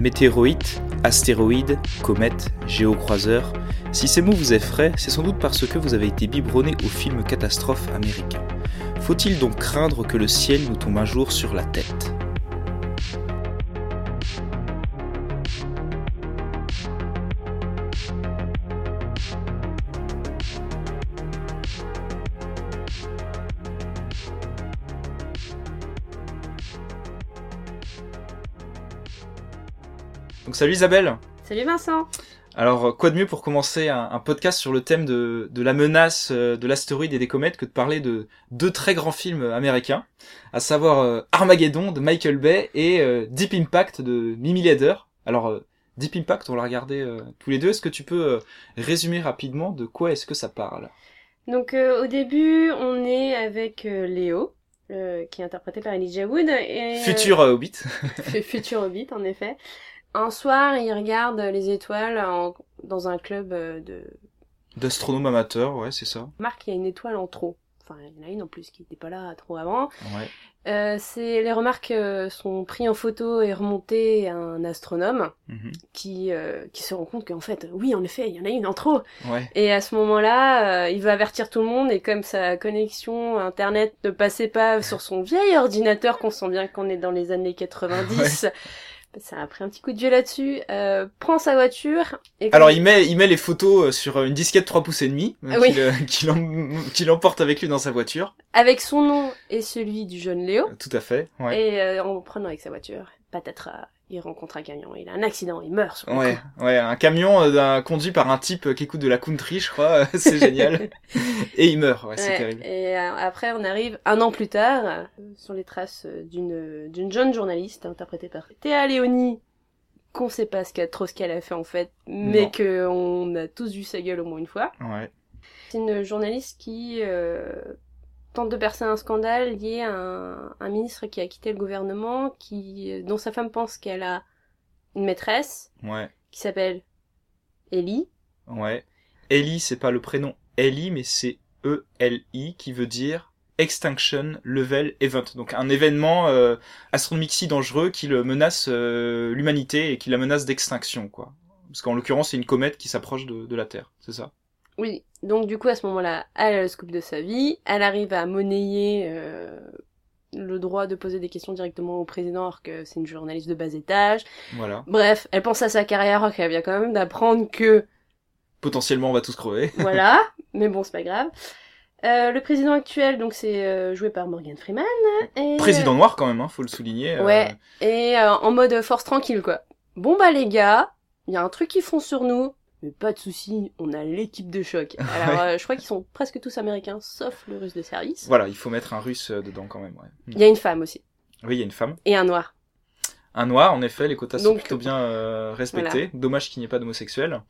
Météoroïdes, astéroïdes, comètes, géocroiseurs, si ces mots vous effraient, c'est sans doute parce que vous avez été biberonné au film catastrophe américain. Faut-il donc craindre que le ciel nous tombe un jour sur la tête? Salut Isabelle Salut Vincent Alors quoi de mieux pour commencer un, podcast sur le thème de, de la menace euh, de l'astéroïde et des comètes que de parler de deux très grands films américains, à savoir euh, Armageddon de Michael Bay et euh, Deep Impact de Mimi Leder. Alors Deep Impact, on l'a regardé tous les deux, est-ce que tu peux résumer rapidement de quoi est-ce que ça parle? Donc au début on est avec Léo, qui est interprété par Elijah Wood. Et, Futur Hobbit. Futur Hobbit, en effet. Un soir, il regarde les étoiles dans un club euh, de... D'astronomes amateurs, ouais, c'est ça. Marc, il y a une étoile en trop. Enfin, il y en a une en plus qui n'était pas là trop avant. Ouais. Euh, c'est les remarques euh, sont prises en photo et remontées à un astronome mhm. qui euh, qui se rend compte qu'en fait oui en effet il y en a une en trop ouais. et à ce moment-là il veut avertir tout le monde et comme sa connexion internet ne passait pas sur son vieil ordinateur qu'on sent bien qu'on est dans les années 90 ça a pris un petit coup de vieux là-dessus, euh, prend sa voiture et Alors il met il met les photos euh, sur une disquette 3 pouces et demi euh, ah qu'il emporte avec lui dans sa voiture. Avec son nom et celui du jeune Léo. Tout à fait. Ouais. Et en prenant avec sa voiture, patatras il rencontre un camion, il a un accident, il meurt. Sur ouais, ouais, un camion euh, conduit par un type euh, qui écoute de la country, je crois, c'est génial. et il meurt, ouais, c'est terrible. Et euh, après, on arrive un an plus tard sur les traces d'une d'une jeune journaliste interprétée par Théa Léonie, qu'on sait pas ce trop ce qu'elle a fait en fait, mais que on a tous vu sa gueule au moins une fois. Ouais. C'est une journaliste qui tente de percer un scandale lié à un, ministre qui a quitté le gouvernement, qui, dont sa femme pense qu'elle a une maîtresse, ouais. qui s'appelle Ellie. Ouais. Ellie, c'est pas le prénom Ellie, mais c'est E-L-I, qui veut dire Extinction Level Event. Donc un événement euh, astronomique si dangereux qui le menace euh, l'humanité et qui la menace d'extinction, quoi. Parce qu'en l'occurrence, c'est une comète qui s'approche de, de la Terre, c'est ça? Oui, donc du coup à ce moment-là, elle a le scoop de sa vie, elle arrive à monnayer euh, le droit de poser des questions directement au président alors que c'est une journaliste de bas étage. Voilà. Bref, elle pense à sa carrière alors qu'elle vient quand même d'apprendre que... Potentiellement on va tous crever. voilà, mais bon c'est pas grave. Euh, le président actuel, donc c'est euh, joué par Morgan Freeman. Et, président noir quand même, hein, faut le souligner. Ouais, et en mode force tranquille quoi. Bon bah les gars, il y a un truc qui font sur nous, mais pas de souci, on a l'équipe de choc. Alors, euh, je crois qu'ils sont presque tous américains, sauf le russe de service. Voilà, il faut mettre un russe euh, dedans quand même. Ouais. Il y a une femme aussi. Oui, il y a une femme. Et un noir. Un noir, en effet, les quotas sont plutôt bien euh, respectés. Dommage qu'il n'y ait pas d'homosexuels.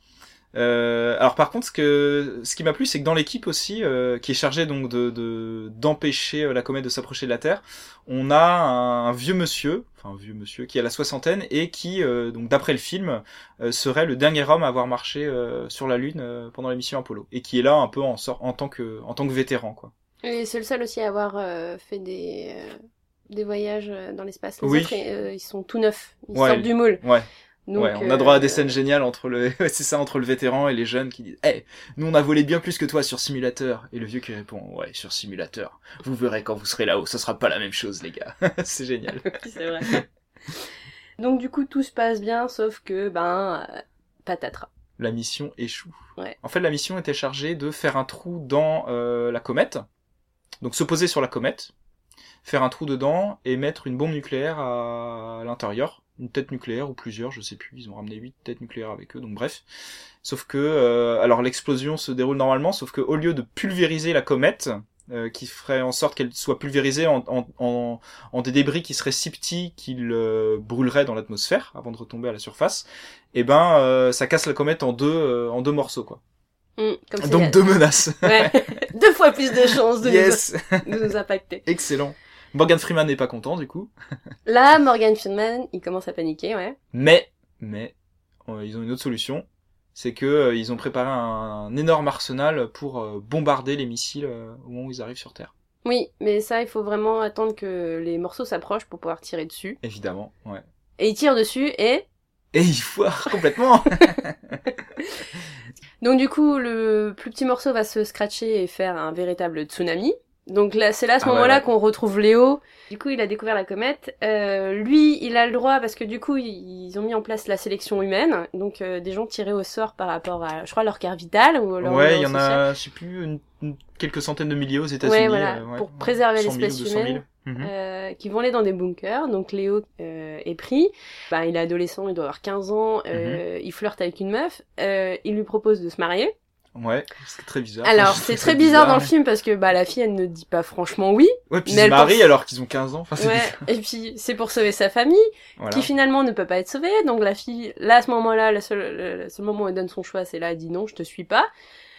Euh, alors par contre, ce que ce qui m'a plu, c'est que dans l'équipe aussi, euh, qui est chargée donc de d'empêcher euh, la comète de s'approcher de la Terre, on a un, vieux monsieur, enfin un vieux monsieur qui a la soixantaine et qui, donc d'après le film, serait le dernier homme à avoir marché sur la Lune pendant la mission Apollo et qui est là un peu en, en tant que en tant que vétéran quoi. Et c'est le seul aussi à avoir fait des des voyages dans l'espace. Les oui. autres, ils sont tout neufs, ils sortent du moule. Ouais ouais, on a droit à des euh, scènes géniales entre le, c'est ça, entre le vétéran et les jeunes qui disent, eh, nous on a volé bien plus que toi sur simulateur. Et le vieux qui répond, ouais, sur simulateur. Vous verrez quand vous serez là-haut, ça sera pas la même chose, les gars. c'est génial. c'est vrai. Donc du coup, tout se passe bien, sauf que, ben, euh, patatras. La mission échoue. Ouais. En fait, la mission était chargée de faire un trou dans euh, la comète. Donc se poser sur la comète, faire un trou dedans et mettre une bombe nucléaire à l'intérieur une tête nucléaire ou plusieurs, je sais plus, ils ont ramené huit têtes nucléaires avec eux, donc bref. Sauf que, euh, alors l'explosion se déroule normalement, sauf que au lieu de pulvériser la comète, euh, qui ferait en sorte qu'elle soit pulvérisée en, en, en, des débris qui seraient si petits qu'ils euh, brûleraient dans l'atmosphère avant de retomber à la surface, et eh ben ça casse la comète en deux en deux morceaux quoi. Mmh, donc deux menaces. Ouais. deux fois plus de chances de, nous, de nous impacter. Excellent. Morgan Freeman n'est pas content du coup. Là, Morgan Freeman, il commence à paniquer, ouais. Mais, mais, euh, ils ont une autre solution. C'est que euh, ils ont préparé un, énorme arsenal pour euh, bombarder les missiles au moment où ils arrivent sur Terre. Oui, mais ça, il faut vraiment attendre que les morceaux s'approchent pour pouvoir tirer dessus. Évidemment, ouais. Et ils tirent dessus et Et il foire complètement. Donc du coup, le plus petit morceau va se scratcher et faire un véritable tsunami. Donc là, c'est là à ce ah moment-là qu'on retrouve Léo. Du coup, il a découvert la comète. Euh, lui, il a le droit parce que du coup, ils ont mis en place la sélection humaine, donc euh, des gens tirés au sort par rapport à, je crois, leur carte vitale ou leur. Ouais, il y en a, je sais plus, une, quelques centaines de milliers aux États-Unis. Ouais, voilà, euh, pour préserver l'espèce humaine. Mhm. Euh, qui vont aller dans des bunkers. Donc Léo euh, est pris. Bah, il est adolescent, il doit avoir 15 ans. Euh, mhm. Il flirte avec une meuf. Euh, il lui propose de se marier. Ouais, c'est très bizarre. Alors, c'est très bizarre, dans le film parce que bah la fille elle ne dit pas franchement oui. Ouais, puis ils se marient alors qu'ils ont 15 ans. Enfin, ouais, et puis c'est pour sauver sa famille qui finalement ne peut pas être sauvée. Donc la fille, là à ce moment-là, le seul, le moment où elle donne son choix, c'est là elle dit non, je te suis pas.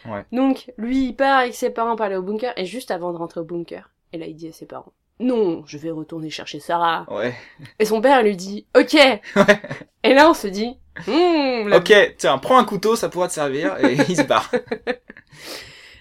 Ouais. Donc lui il part avec ses parents pour aller au bunker et juste avant de rentrer au bunker, et là il dit à ses parents non, je vais retourner chercher Sarah. Ouais. Et son père lui dit, ok. Ouais. Et là, on se dit, hmm, ok, tiens, prends un couteau, ça pourra te servir, et il se barre.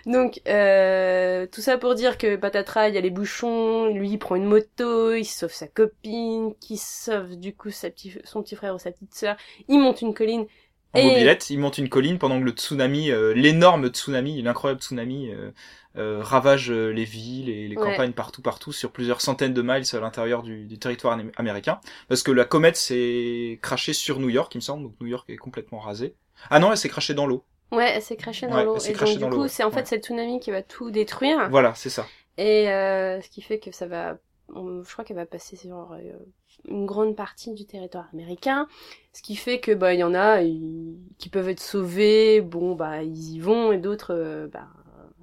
Donc, euh, tout ça pour dire que Patatra, il y a les bouchons, lui, il prend une moto, il sauve sa copine, qui sauve du coup sa petit, son petit frère ou sa petite sœur, il monte une colline. En et... mobilette, il monte une colline pendant que le tsunami, euh, l'énorme tsunami, l'incroyable tsunami, euh, euh, ravage euh, les villes et les campagnes partout partout sur plusieurs centaines de miles à l'intérieur du, du, territoire américain. Parce que la comète s'est crachée sur New York il me semble donc New York est complètement rasé ah non elle s'est crachée dans l'eau. Ouais elle s'est crachée dans l'eau. et donc du coup c'est en fait c'est le tsunami qui va tout détruire. Voilà c'est ça. Et euh, ce qui fait que ça va je crois qu'elle va passer sur euh, une grande partie du territoire américain, ce qui fait que bah il y en a qui peuvent être sauvés, bon bah ils y vont. Et d'autres bah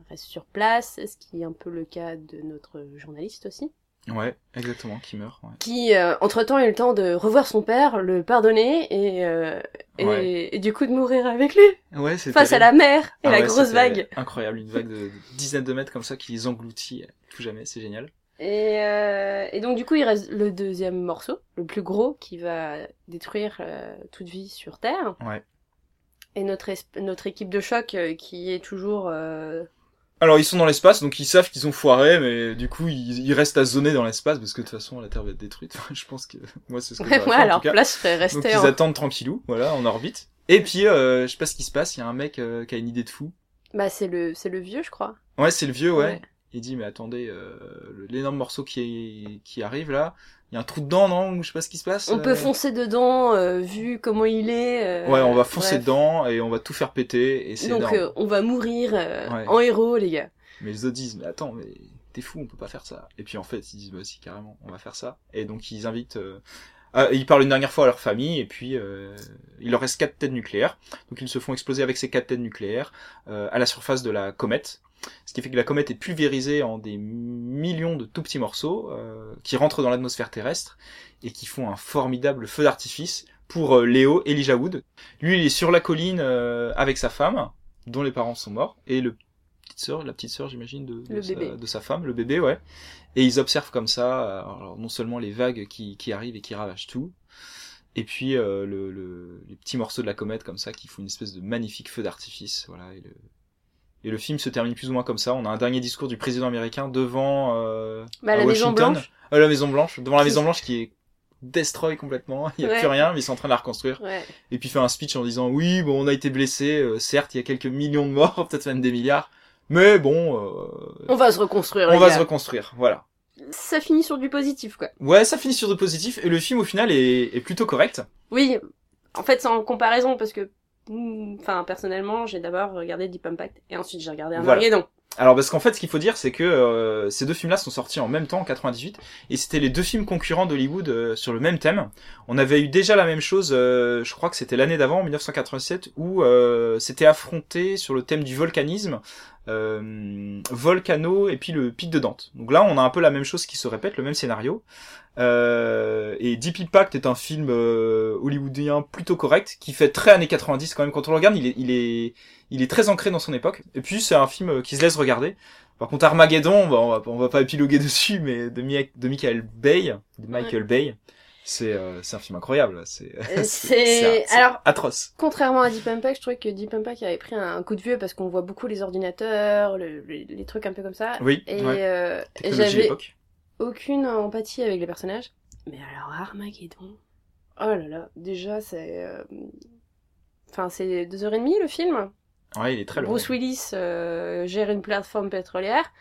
reste sur place, ce qui est un peu le cas de notre journaliste aussi. Ouais, exactement, qui meurt. Qui, euh, entre-temps, a eu le temps de revoir son père, le pardonner et, euh, et, du coup de mourir avec lui. Ouais, Face à la mer et ah la grosse vague. Incroyable, une vague de, dizaines de mètres comme ça qui les engloutit tout jamais, c'est génial. Et, euh, et donc du coup, il reste le deuxième morceau, le plus gros, qui va détruire toute vie sur Terre. Ouais. Et notre, notre équipe de choc qui est toujours alors ils sont dans l'espace, donc ils savent qu'ils ont foiré, mais du coup ils, restent à zoner dans l'espace parce que de toute façon la Terre va être détruite. je pense que moi c'est ce que ouais, ouais, alors place serait rester. Donc ils attendent tranquillou, voilà, en orbite. Et puis euh, je sais pas ce qui se passe, il y a un mec euh, qui a une idée de fou. Bah c'est le c'est le vieux, je crois. Ouais, c'est le vieux, ouais. Il dit mais attendez, euh, l'énorme morceau qui qui arrive là, il y a un trou dedans, non je sais pas ce qui se passe. On peut euh. foncer dedans, euh, vu comment il est. Ouais, on va foncer dedans et on va tout faire péter. Et c'est Donc on va mourir en héros, les gars. Mais les autres disent, mais attends, mais t'es fou, on peut pas faire ça. Et puis en fait, ils disent, bah si, carrément, on va faire ça. Et donc ils invitent... Ah, ils parlent une dernière fois à leur famille et puis il leur reste quatre têtes nucléaires. Donc ils se font exploser avec ces quatre têtes nucléaires à la surface de la comète. Ce qui fait que la comète est pulvérisée en des millions de tout petits morceaux euh, qui rentrent dans l'atmosphère terrestre et qui font un formidable feu d'artifice pour euh, Léo Elijah Wood. Lui, il est sur la colline euh, avec sa femme, dont les parents sont morts, et le petite sœur, la petite sœur, j'imagine, de, de, sa, femme, le bébé, ouais. Et ils observent comme ça, alors, non seulement les vagues qui, qui arrivent et qui ravagent tout, et puis le, le, les petits morceaux de la comète comme ça qui font une espèce de magnifique feu d'artifice, voilà. Et le, et le film se termine plus ou moins comme ça. On a un dernier discours du président américain devant euh, bah, la Maison Blanche. Euh, la Maison Blanche, devant la Maison Blanche qui est destroy complètement. Il y a plus rien, mais ils sont en train de la reconstruire. Et puis fait un speech en disant oui, bon, on a été blessé. Euh, certes, il y a quelques millions de morts, peut-être même des milliards, mais bon. Euh, on va se reconstruire. On va se reconstruire, voilà. Ça finit sur du positif, quoi. Ouais, ça finit sur du positif, et le film au final est, est plutôt correct. Oui, en fait, c'est en comparaison, parce que Enfin, personnellement, j'ai d'abord regardé Deep Impact et ensuite j'ai regardé Armageddon. Alors parce qu'en fait, ce qu'il faut dire, c'est que euh, ces deux films-là sont sortis en même temps en 98, et c'était les deux films concurrents d'Hollywood euh, sur le même thème. On avait eu déjà la même chose, euh, je crois que c'était l'année d'avant, 1987, où c'était affronté sur le thème du volcanisme, Volcano et puis le pic de Dante. Donc là, on a un peu la même chose qui se répète, le même scénario. Euh, et Deep Impact est un film euh, hollywoodien plutôt correct, qui fait très années 90 quand même. Quand on le regarde, il est, il est, il est très ancré dans son époque. Et puis c'est un film qui se laisse regarder. Par contre, Armageddon, on va, on va pas épiloguer dessus, mais de, de Michael Bay, de Michael Bay, c'est euh, un film incroyable. C'est alors atroce. Contrairement à Deep Impact, je trouvais que Deep Impact avait pris un coup de vieux parce qu'on voit beaucoup les ordinateurs, les trucs un peu comme ça. Oui. Et, euh, et j'avais aucune empathie avec les personnages. Mais alors Armageddon. Oh là là, déjà, c'est. Euh, enfin, c'est deux heures et demie le film. Ouais, il est très long. Bruce Willis euh, gère une plateforme pétrolière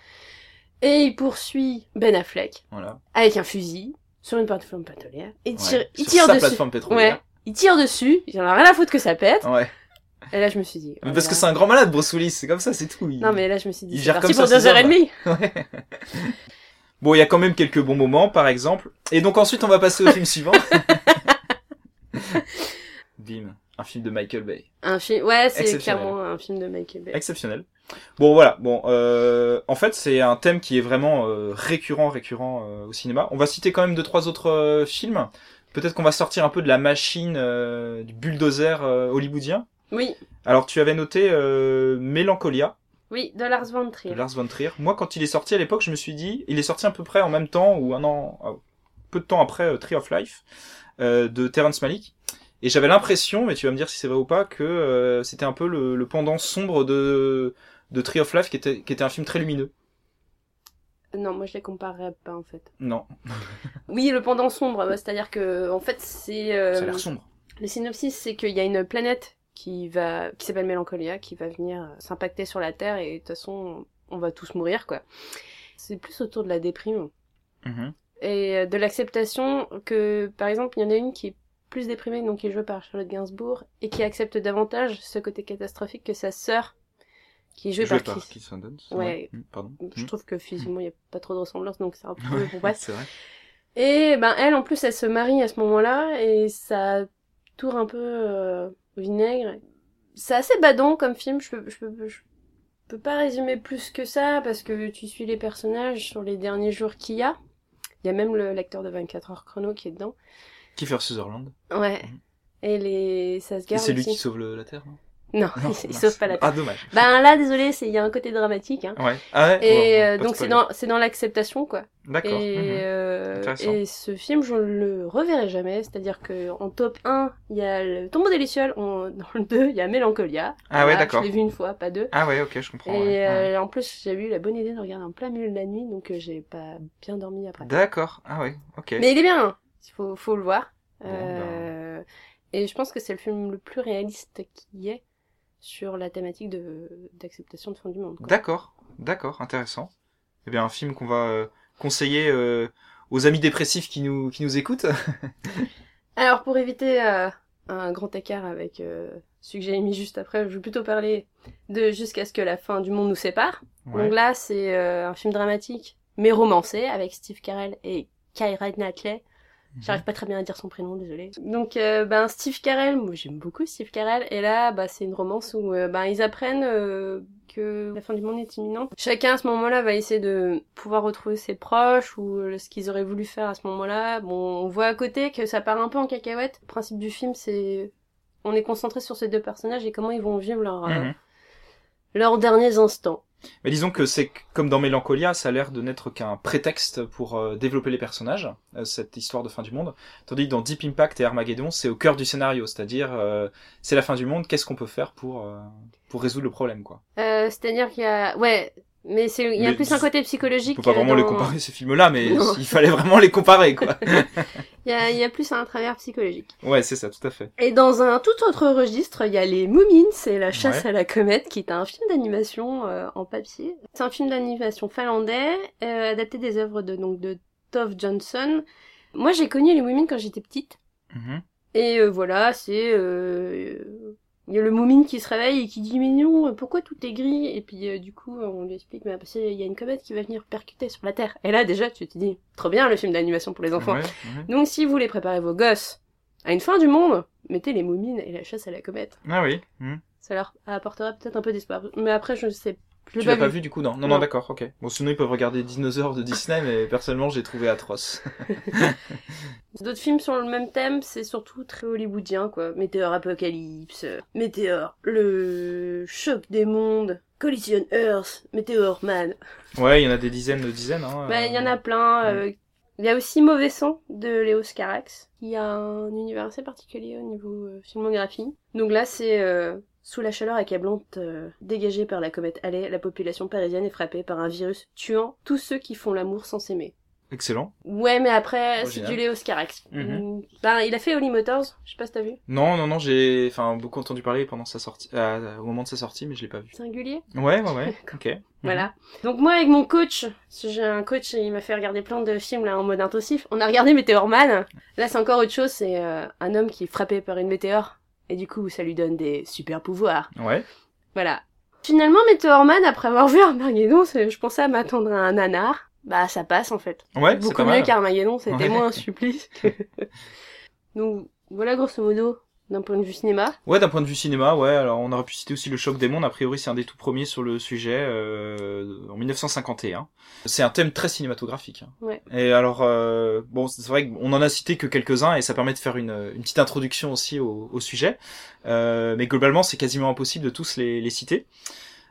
et il poursuit Ben Affleck voilà. avec un fusil sur une plateforme pétrolière. Et il tire, il tire dessus. Plateforme pétrolière. Ouais, il tire dessus. Il en a rien à foutre que ça pète. Ouais. Et là, je me suis dit. Oh parce que c'est un grand malade, Bruce Willis. C'est comme ça, c'est tout. Non, mais là, je me suis dit. Il gère comme pour deux heures et demie. Ouais. Bon, il y a quand même quelques bons moments, par exemple. Et donc ensuite, on va passer au film suivant. Bim, un film de Michael Bay. Un film, ouais, c'est clairement un film de Michael Bay. Exceptionnel. Bon, voilà. Bon, euh, en fait, c'est un thème qui est vraiment euh, récurrent, récurrent euh, au cinéma. On va citer quand même deux, trois autres euh, films. Peut-être qu'on va sortir un peu de la machine du bulldozer hollywoodien. Oui. Alors, tu avais noté Mélancolia. Oui, de Lars von Trier. De Lars von Trier. Moi, quand il est sorti à l'époque, je me suis dit, il est sorti à peu près en même temps ou un an, euh, peu de temps après euh, Tree of Life euh, de Terrence Malick. Et j'avais l'impression, mais tu vas me dire si c'est vrai ou pas, que euh, c'était un peu le, le, pendant sombre de de Tree of Life, qui était qui était un film très lumineux. Non, moi je les comparerais pas en fait. Non. oui, le pendant sombre, c'est-à-dire que en fait c'est. Ça a l'air sombre. Le synopsis, c'est qu'il y a une planète qui va qui s'appelle Mélancolia qui va venir euh, s'impacter sur la Terre et de toute façon on va tous mourir quoi. C'est plus autour de la déprime mm-hmm. et euh, de l'acceptation que par exemple il y en a une qui est plus déprimée donc qui est jouée par Charlotte Gainsbourg et qui accepte davantage ce côté catastrophique que sa sœur qui est par, par Chris. Ouais. Mm, pardon. Je mm. trouve que physiquement il n'y a pas trop de ressemblance donc c'est un peu bon, c'est vrai. Et ben elle en plus elle se marie à ce moment-là et ça tourne un peu euh, vinaigre. C'est assez badon comme film, je peux, je peux, je peux pas résumer plus que ça parce que tu suis les personnages sur les derniers jours qu'il y a. Il y a même le lecteur de 24 heures chrono qui est dedans. Kiefer Sutherland. Ouais. Mhm. Et les ça se garde. c'est lui qui sauve la Terre, non? Non, il, sauve pas la tête. Ah, dommage. Ben là, désolé, c'est il y a un côté dramatique. Hein. Ouais. Ah ouais. Et euh, donc c'est dans c'est dans l'acceptation quoi. D'accord. Et, mhm. euh, et ce film, je le reverrai jamais. C'est-à-dire que en top 1, il y a le Tombeau des Lucioles. Dans le 2, il y a Mélancolia. Ah ouais, d'accord. Je l'ai vu une fois, pas deux. Ah ouais, ok, je comprends. Et euh, en plus, j'ai eu la bonne idée de regarder en plein milieu de la nuit, donc euh, j'ai pas bien dormi après. D'accord. Ah ouais, ok. Mais il est bien. Hein. Il faut faut le voir. Bon, ben... Et je pense que c'est le film le plus réaliste qui est sur la thématique de d'acceptation de fin du monde. D'accord, d'accord, intéressant. Eh bien, un film qu'on va euh, conseiller euh, aux amis dépressifs qui nous qui nous écoutent. Alors, pour éviter euh, un grand écart avec celui que j'ai mis juste après, je vais plutôt parler de Jusqu'à ce que la fin du monde nous sépare. Donc là, c'est un film dramatique, mais romancé, avec Steve Carell et Kyra Knightley J'arrive pas très bien à dire son prénom, désolé. Donc, euh, ben Steve Carell, moi j'aime beaucoup Steve Carell, et là, bah c'est une romance où euh, ben ils apprennent euh, que la fin du monde est imminente. Chacun à ce moment-là va essayer de pouvoir retrouver ses proches ou ce qu'ils auraient voulu faire à ce moment-là. Bon, on voit à côté que ça part un peu en cacahuète. Le principe du film, c'est on est concentré sur ces deux personnages et comment ils vont vivre leur mhm. leurs derniers instants. Mais disons que c'est comme dans Mélancolia, ça a l'air de n'être qu'un prétexte pour euh, développer les personnages, euh, cette histoire de fin du monde. Tandis que dans Deep Impact et Armageddon, c'est au cœur du scénario, c'est-à-dire euh, c'est la fin du monde, qu'est-ce qu'on peut faire pour pour résoudre le problème, quoi. c'est-à-dire qu'il y a, ouais, mais c'est, il y a plus un côté psychologique. On peut pas vraiment les comparer ces films-là, mais il fallait vraiment les comparer, quoi. il, y a, il y a plus un travers psychologique. Ouais, c'est ça, tout à fait. Et dans un tout autre registre, il y a les Moomins c'est la chasse à la comète, qui est un film d'animation euh, en papier. C'est un film d'animation finlandais, euh, adapté des œuvres de donc de Tove Johnson. Moi, j'ai connu les Moomins quand j'étais petite. Mm-hmm. Et euh, voilà, c'est il y a le moumine qui se réveille et qui dit mais non pourquoi tout est gris? Et puis euh, du coup on lui explique mais parce qu'il y a une comète qui va venir percuter sur la terre. Et là déjà tu te dis trop bien le film d'animation pour les enfants. Donc si vous voulez préparer vos gosses à une fin du monde mettez les moumines et la chasse à la comète. Ah oui hmm. ça leur apportera peut-être un peu d'espoir. Mais après je ne sais je tu l'as pas vu. du coup, non Non, non, d'accord, ok. Bon, sinon ils peuvent regarder Dinosaures de Disney, mais personnellement j'ai trouvé atroce. D'autres films sur le même thème, c'est surtout très hollywoodien, quoi. Météore Apocalypse, Météore, le choc des mondes, Collision Earth, Météore Man. Ouais, il y en a des dizaines de dizaines. Hein, bah, il y en a plein. Euh, il y a aussi Mauvais Sang de Léo Carax, qui a un univers assez particulier au niveau euh, filmographie. Donc là, c'est euh, sous la chaleur accablante euh, dégagée par la comète Halley, la population parisienne est frappée par un virus tuant tous ceux qui font l'amour sans s'aimer. Excellent. Ouais, mais après, c'est du Léo Scarax. Mhm. Ben, il a fait Holly Motors, je sais pas si t'as vu. Non, non, non, j'ai, enfin, beaucoup entendu parler pendant sa sortie, euh, au moment de sa sortie, mais je l'ai pas vu. Singulier Ouais, ouais, ouais. ok. Voilà. Donc moi, avec mon coach, j'ai un coach, il m'a fait regarder plein de films là en mode intensif. On a regardé Meteor Man. Là, c'est encore autre chose. C'est euh, un homme qui est frappé par une météore et du coup, ça lui donne des super pouvoirs. Ouais. Voilà. Finalement, Meteor Man, après avoir vu Armageddon, je pensais à m'attendre à un nanar bah ça passe en fait. Ouais, Beaucoup mieux qu'Armageddon, c'était moins un supplice. Donc voilà grosso modo d'un point de vue cinéma. Ouais, d'un point de vue cinéma, ouais. Alors on aurait pu citer aussi le choc des mondes. A priori, c'est un des tout premiers sur le sujet euh, en 1951. C'est un thème très cinématographique. Hein. Ouais. Et alors euh, bon, c'est vrai qu'on en a cité que quelques-uns et ça permet de faire une, une petite introduction aussi au, au sujet. Euh, mais globalement, c'est quasiment impossible de tous les, les citer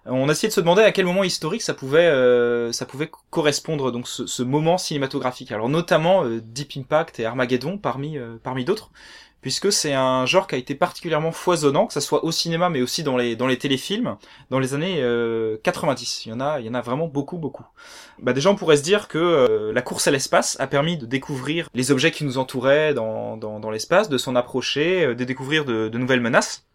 on a essayé de se demander à quel moment historique ça pouvait euh, ça pouvait correspondre donc ce, moment cinématographique. Alors notamment euh, Deep Impact et Armageddon parmi euh, parmi d'autres puisque c'est un genre qui a été particulièrement foisonnant, que ça soit au cinéma mais aussi dans les téléfilms dans les années 90. Il y en a il y en a vraiment beaucoup beaucoup. Bah déjà on pourrait se dire que la course à l'espace a permis de découvrir les objets qui nous entouraient dans l'espace, de s'en approcher, de découvrir de nouvelles menaces.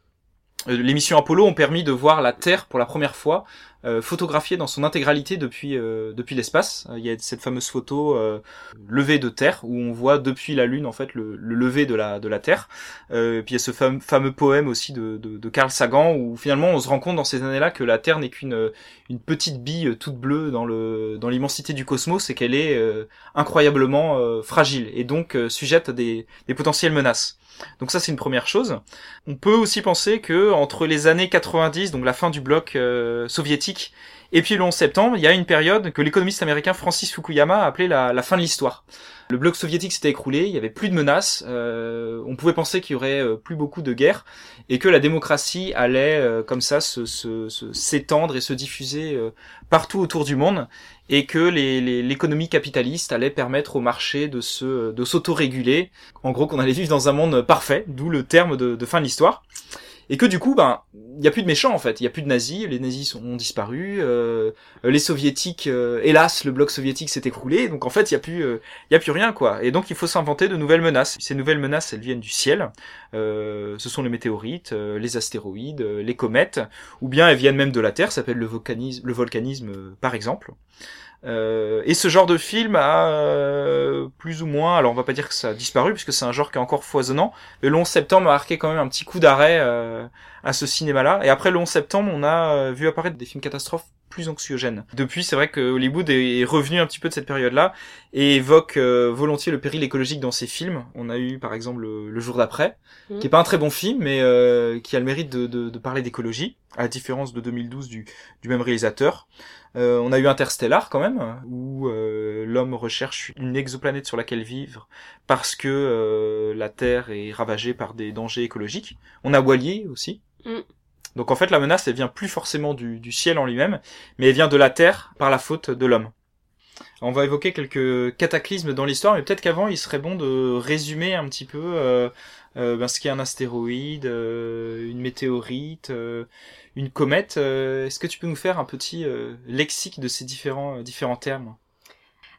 Euh, les missions Apollo ont permis de voir la Terre pour la première fois euh, photographiée dans son intégralité depuis euh, depuis l'espace. Il y a cette fameuse photo euh, levée de Terre où on voit depuis la Lune en fait le, le lever de la de la Terre. puis il y a ce fameux, fameux poème aussi de, de, de, Carl Sagan où finalement on se rend compte dans ces années-là que la Terre n'est qu'une une petite bille toute bleue dans le dans l'immensité du cosmos et qu'elle est incroyablement fragile et donc sujette à des, des potentielles menaces. Donc ça c'est une première chose. On peut aussi penser que entre les années 90, donc la fin du bloc euh, soviétique, et puis le 11 septembre, il y a une période que l'économiste américain Francis Fukuyama a appelée la, fin de l'histoire. Le bloc soviétique s'était écroulé, il y avait plus de menaces, euh, on pouvait penser qu'il y aurait euh, plus beaucoup de guerres et que la démocratie allait comme ça se, s'étendre et se diffuser partout autour du monde et que l'économie capitaliste allait permettre au marché de se de s'autoréguler. En gros, qu'on allait vivre dans un monde parfait, d'où le terme de fin de l'histoire et que du coup, ben, il y a plus de méchants en fait, il y a plus de nazis, les nazis ont disparu, euh, les soviétiques, euh, hélas, le bloc soviétique s'est écroulé, donc en fait, il y a plus, euh, y a plus rien quoi. Et donc, il faut s'inventer de nouvelles menaces. Ces nouvelles menaces, elles viennent du ciel. ce sont les météorites, les astéroïdes, les comètes, ou bien elles viennent même de la Terre. Ça s'appelle le volcanisme par exemple. Euh, et ce genre de film a euh, plus ou moins, alors on va pas dire que ça a disparu puisque c'est un genre qui est encore foisonnant, le 11 septembre a marqué quand même un petit coup d'arrêt euh, à ce cinéma-là. Et après le 11 septembre, on a vu apparaître des films catastrophes plus anxiogènes. Depuis, c'est vrai que Hollywood est revenu un petit peu de cette période-là et évoque volontiers le péril écologique dans ses films. On a eu par exemple Le, Jour d'après, mmh. qui est pas un très bon film, mais qui a le mérite de, de, de parler d'écologie, à la différence de 2012 du, du même réalisateur. Euh, on a eu Interstellar quand même, où euh, l'homme recherche une exoplanète sur laquelle vivre parce que euh, la Terre est ravagée par des dangers écologiques. On a Wally aussi. Mm. Donc en fait la menace elle vient plus forcément du, ciel en lui-même, mais elle vient de la Terre par la faute de l'homme. On va évoquer quelques cataclysmes dans l'histoire, mais peut-être qu'avant il serait bon de résumer un petit peu ben, ce qu'est un astéroïde, une météorite, une comète. Euh, est-ce que tu peux nous faire un petit euh, lexique de ces différents, euh, différents termes?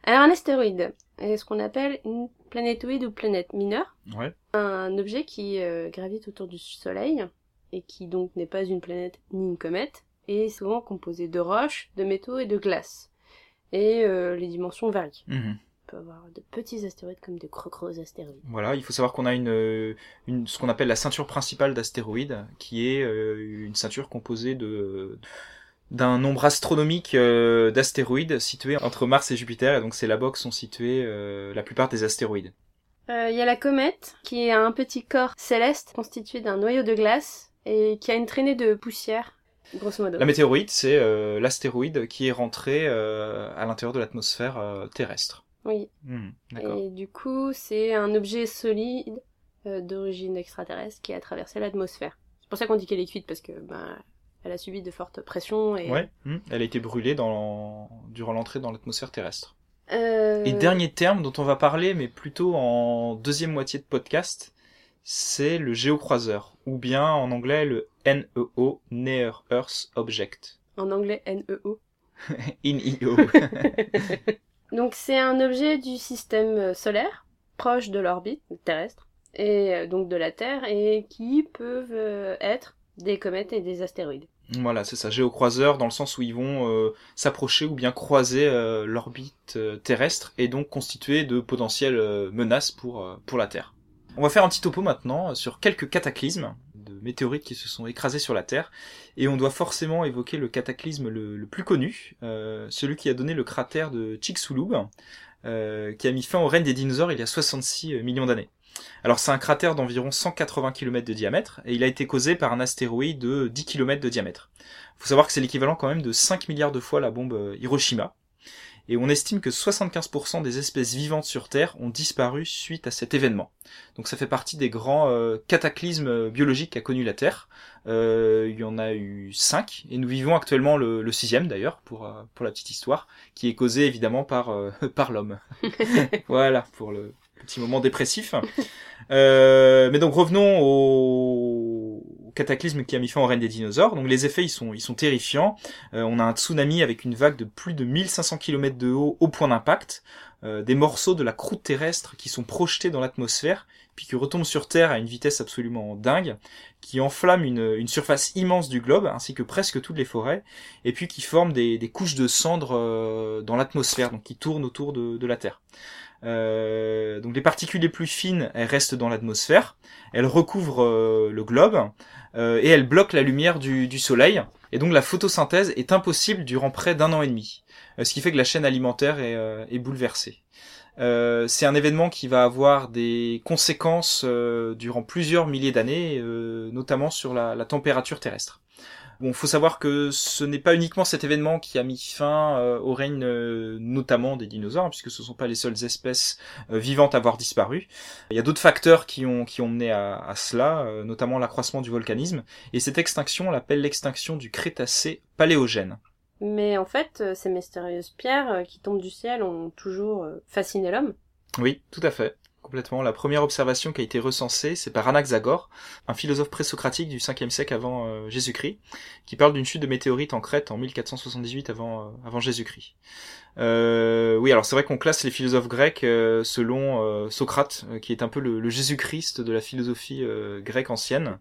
Alors un astéroïde est ce qu'on appelle une planétoïde ou planète mineure? Ouais. Un objet qui gravite autour du Soleil et qui donc n'est pas une planète ni une comète est souvent composé de roches, de métaux et de glace. Et les dimensions varient. Mhm avoir de petits astéroïdes comme de gros astéroïdes. Voilà, il faut savoir qu'on a une, une ce qu'on appelle la ceinture principale d'astéroïdes, qui est euh, une ceinture composée de d'un nombre astronomique euh, d'astéroïdes situés entre Mars et Jupiter, et donc c'est là-bas que sont situés euh, la plupart des astéroïdes. Il y a la comète, qui est un petit corps céleste constitué d'un noyau de glace et qui a une traînée de poussière Grosso modo. La météorite, c'est l'astéroïde qui est rentré à l'intérieur de l'atmosphère terrestre. Oui. Hmm, et du coup, c'est un objet solide euh, d'origine extraterrestre qui a traversé l'atmosphère. C'est pour ça qu'on dit qu'elle est cuite parce que ben elle a subi de fortes pressions et. Ouais. Hmm. Elle a été brûlée dans durant l'entrée dans l'atmosphère terrestre. Euh... Et dernier terme dont on va parler, mais plutôt en deuxième moitié de podcast, c'est le géocroiseur, ou bien en anglais le NEO, Near Earth Object. En anglais NEO. INEO. Donc c'est un objet du système solaire, proche de l'orbite terrestre, et donc de la Terre, et qui peuvent être des comètes et des astéroïdes. Voilà, c'est ça, géocroiseurs dans le sens où ils vont euh, s'approcher ou bien croiser euh, l'orbite euh, terrestre et donc constituer de potentielles menaces pour, pour la Terre. On va faire un petit topo maintenant sur quelques cataclysmes de météorites qui se sont écrasés sur la Terre et on doit forcément évoquer le cataclysme le, plus connu, celui qui a donné le cratère de Chicxulub, qui a mis fin au règne des dinosaures il y a 66 millions d'années. Alors c'est un cratère d'environ 180 km de diamètre et il a été causé par un astéroïde de 10 km de diamètre. Il faut savoir que c'est l'équivalent quand même de 5 milliards de fois la bombe euh, Hiroshima. Et on estime que 75% des espèces vivantes sur Terre ont disparu suite à cet événement. Donc ça fait partie des grands euh, cataclysmes euh, biologiques qu'a connu la Terre. il y en a eu 5 et nous vivons actuellement le, le sixième d'ailleurs pour pour la petite histoire, qui est causé évidemment par par l'homme. voilà pour le petit moment dépressif. Euh, mais donc revenons au... cataclysme qui a mis fin au règne des dinosaures. Donc les effets ils sont ils sont terrifiants. Euh, on a un tsunami avec une vague de plus de 1500 km de haut au point d'impact, euh, des morceaux de la croûte terrestre qui sont projetés dans l'atmosphère puis qui retombent sur Terre à une vitesse absolument dingue, qui enflamment une, une, surface immense du globe, ainsi que presque toutes les forêts, et puis qui forment des, des couches de cendres dans l'atmosphère, donc qui tournent autour de, de la Terre. Euh, donc les particules les plus fines, elles restent dans l'atmosphère, elles recouvrent euh, le globe euh, et elles bloquent la lumière du, soleil. Et donc la photosynthèse est impossible durant près d'un an et demi, ce qui fait que la chaîne alimentaire est, est bouleversée. c'est un événement qui va avoir des conséquences durant plusieurs milliers d'années, notamment sur la température terrestre. Bon, faut savoir que ce n'est pas uniquement cet événement qui a mis fin euh, au règne euh, notamment des dinosaures, puisque ce ne sont pas les seules espèces euh, vivantes à avoir disparu. Il y a d'autres facteurs qui ont qui ont mené à, à cela, notamment l'accroissement du volcanisme. Et cette extinction, on l'appelle l'extinction du Crétacé paléogène. Mais en fait, ces mystérieuses pierres qui tombent du ciel ont toujours fasciné l'homme. Oui, tout à fait complètement. La première observation qui a été recensée, c'est par Anaxagore, un philosophe présocratique du 5e siècle avant euh, Jésus-Christ, qui parle d'une chute de météorites en Crète en 1478 avant, euh, avant Jésus-Christ. Euh, oui, alors c'est vrai qu'on classe les philosophes grecs euh, selon Socrate, qui est un peu le, Jésus-Christ de la philosophie grecque ancienne.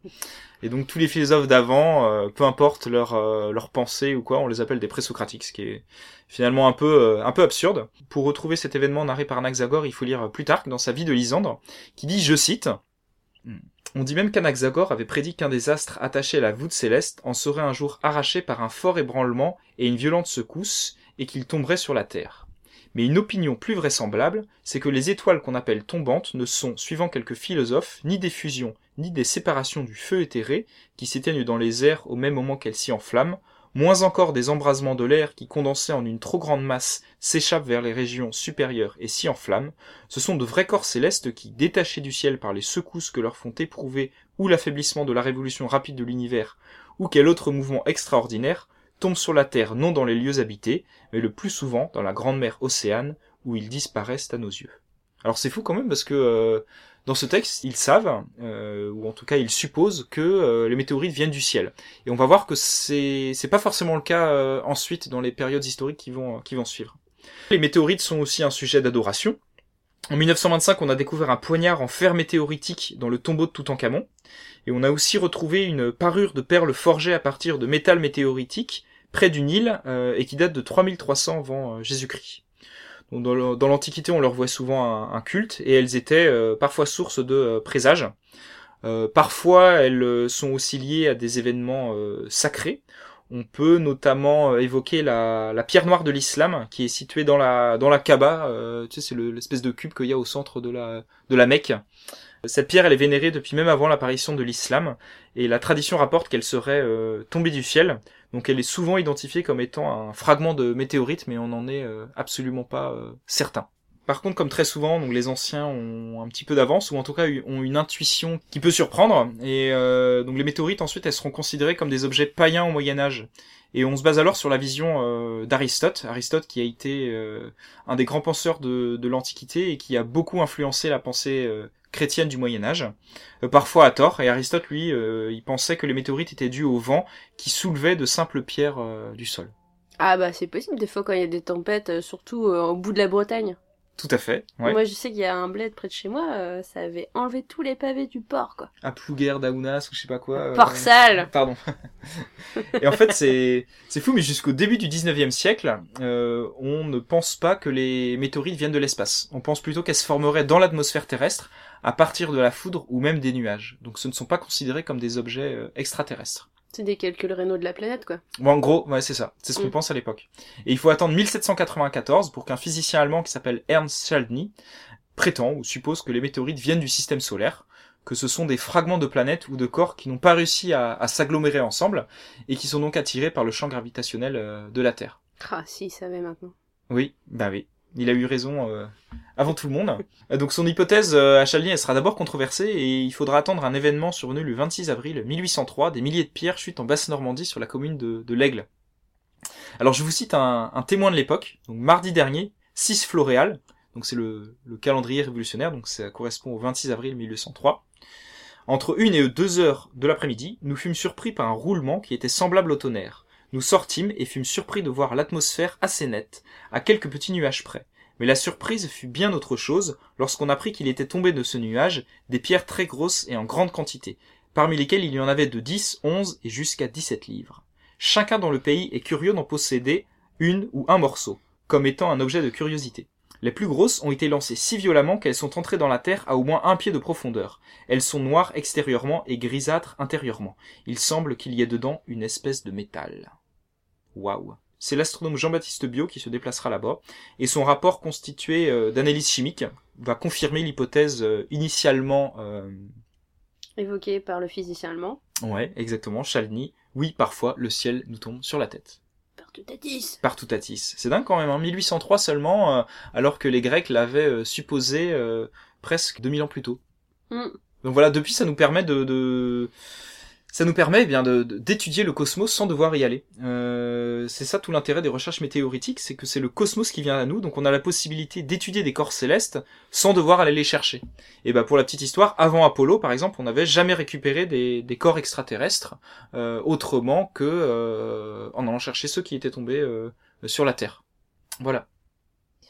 Et donc tous les philosophes d'avant, peu importe leur leur pensée ou quoi, on les appelle des présocratiques, ce qui est finalement un peu un peu absurde. Pour retrouver cet événement narré par Anaxagore, il faut lire Plutarque dans sa vie de Lysandre, qui dit, je cite. On dit même qu'Anaxagore avait prédit qu'un des astres attachés à la voûte céleste en serait un jour arraché par un fort ébranlement et une violente secousse, et qu'il tomberait sur la Terre. Mais une opinion plus vraisemblable, c'est que les étoiles qu'on appelle tombantes ne sont, suivant quelques philosophes, ni des fusions, ni des séparations du feu éthéré, qui s'éteignent dans les airs au même moment qu'elles s'y enflamment, moins encore des embrasements de l'air qui, condensés en une trop grande masse, s'échappent vers les régions supérieures et s'y enflamment, ce sont de vrais corps célestes qui, détachés du ciel par les secousses que leur font éprouver ou l'affaiblissement de la révolution rapide de l'univers, ou quel autre mouvement extraordinaire, tombent sur la Terre non dans les lieux habités, mais le plus souvent dans la grande mer Océane, où ils disparaissent à nos yeux. Alors c'est fou quand même parce que euh, dans ce texte, ils savent, euh, ou en tout cas ils supposent que euh, les météorites viennent du ciel. Et on va voir que c'est pas forcément le cas ensuite dans les périodes historiques qui vont qui vont suivre. Les météorites sont aussi un sujet d'adoration. En 1925, on a découvert un poignard en fer météoritique dans le tombeau de Toutankhamon, et on a aussi retrouvé une parure de perles forgées à partir de métal météoritique près du Nil euh, et qui date de 3300 avant euh, Dans l'Antiquité, on leur voit souvent un, culte et elles étaient euh, parfois source de présages. parfois, elles sont aussi liées à des événements sacrés. On peut notamment évoquer la, pierre noire de l'islam qui est située dans la dans Kaaba. c'est l'espèce de cube qu'il y a au centre de la de la Mecque. Cette pierre, elle est vénérée depuis même avant l'apparition de l'islam, et la tradition rapporte qu'elle serait tombée du ciel, donc elle est souvent identifiée comme étant un fragment de météorite, mais on n'en est euh, absolument pas euh, certain. Par contre, comme très souvent, donc les anciens ont un petit peu d'avance, ou en tout cas ont une intuition qui peut surprendre, et euh, donc les météorites ensuite elles seront considérées comme des objets païens au Moyen Âge. Et on se base alors sur la vision d'Aristote, Aristote qui a été un des grands penseurs de, de l'Antiquité et qui a beaucoup influencé la pensée chrétienne du Moyen Âge, euh, parfois à tort, et Aristote, lui, euh, il pensait que les météorites étaient dues au vent qui soulevait de simples pierres euh, du sol. Ah bah c'est possible des fois quand il y a des tempêtes, surtout au bout de la Bretagne. Tout à fait. Moi, je sais qu'il y a un bled près de chez moi, euh, ça avait enlevé tous les pavés du port, quoi. À Plouguer, Daounas, ou je sais pas quoi. Euh... Port sale Pardon. et en fait, c'est c'est fou, mais jusqu'au début du 19e siècle, euh, on ne pense pas que les météorites viennent de l'espace. On pense plutôt qu'elles se formeraient dans l'atmosphère terrestre, à partir de la foudre ou même des nuages. Donc ce ne sont pas considérés comme des objets euh, extraterrestres. C'est des calculs rénaux de la planète, quoi. Bon, en gros, ouais, c'est ça. C'est ce qu'on mm. pense à l'époque. Et il faut attendre 1794 pour qu'un physicien allemand qui s'appelle Ernst Chladni prétend ou suppose que les météorites viennent du système solaire, que ce sont des fragments de planètes ou de corps qui n'ont pas réussi à, s'agglomérer ensemble et qui sont donc attirés par le champ gravitationnel euh, de la Terre. Ah, si, il savait maintenant. Oui, bah oui. Il a eu raison euh, avant tout le monde. Euh, donc son hypothèse euh, à sera d'abord controversée et il faudra attendre un événement survenu le 26 avril 1803. Des milliers de pierres chutent en Basse-Normandie sur la commune de, l'Aigle. Alors je vous cite un, un témoin de l'époque. Donc mardi dernier, 6 Floréal, donc c'est le, le, calendrier révolutionnaire, donc ça correspond au 26 avril 1803. Entre une et deux heures de l'après-midi, nous fûmes surpris par un roulement qui était semblable au tonnerre. Nous sortîmes et fûmes surpris de voir l'atmosphère assez nette, à quelques petits nuages près. Mais la surprise fut bien autre chose lorsqu'on apprit qu'il était tombé de ce nuage des pierres très grosses et en grande quantité, parmi lesquelles il y en avait de dix, onze et jusqu'à dix-sept livres. Chacun dans le pays est curieux d'en posséder une ou un morceau, comme étant un objet de curiosité. Les plus grosses ont été lancées si violemment qu'elles sont entrées dans la terre à au moins un pied de profondeur. Elles sont noires extérieurement et grisâtres intérieurement. Il semble qu'il y ait dedans une espèce de métal. Waouh. C'est l'astronome Jean-Baptiste Biot qui se déplacera là-bas, et son rapport constitué euh, d'analyse chimique va confirmer l'hypothèse euh, initialement euh, évoquée par le physicien allemand. Ouais, exactement, Chalny. Oui, parfois le ciel nous tombe sur la tête. Partutatis. Partutatis. C'est dingue quand même, hein. 1803 seulement, alors que les Grecs l'avaient supposé presque 2000 ans plus tôt. Mm. Donc voilà, depuis ça nous permet de ça nous permet eh bien d'étudier le cosmos sans devoir y aller. Euh, c'est ça tout l'intérêt des recherches météoritiques, c'est que c'est le cosmos qui vient à nous, donc on a la possibilité d'étudier des corps célestes sans devoir aller les chercher. Et ben pour la petite histoire, avant Apollo par exemple, on n'avait jamais récupéré des, corps extraterrestres euh, autrement que euh, en allant chercher ceux qui étaient tombés sur la Terre. Voilà.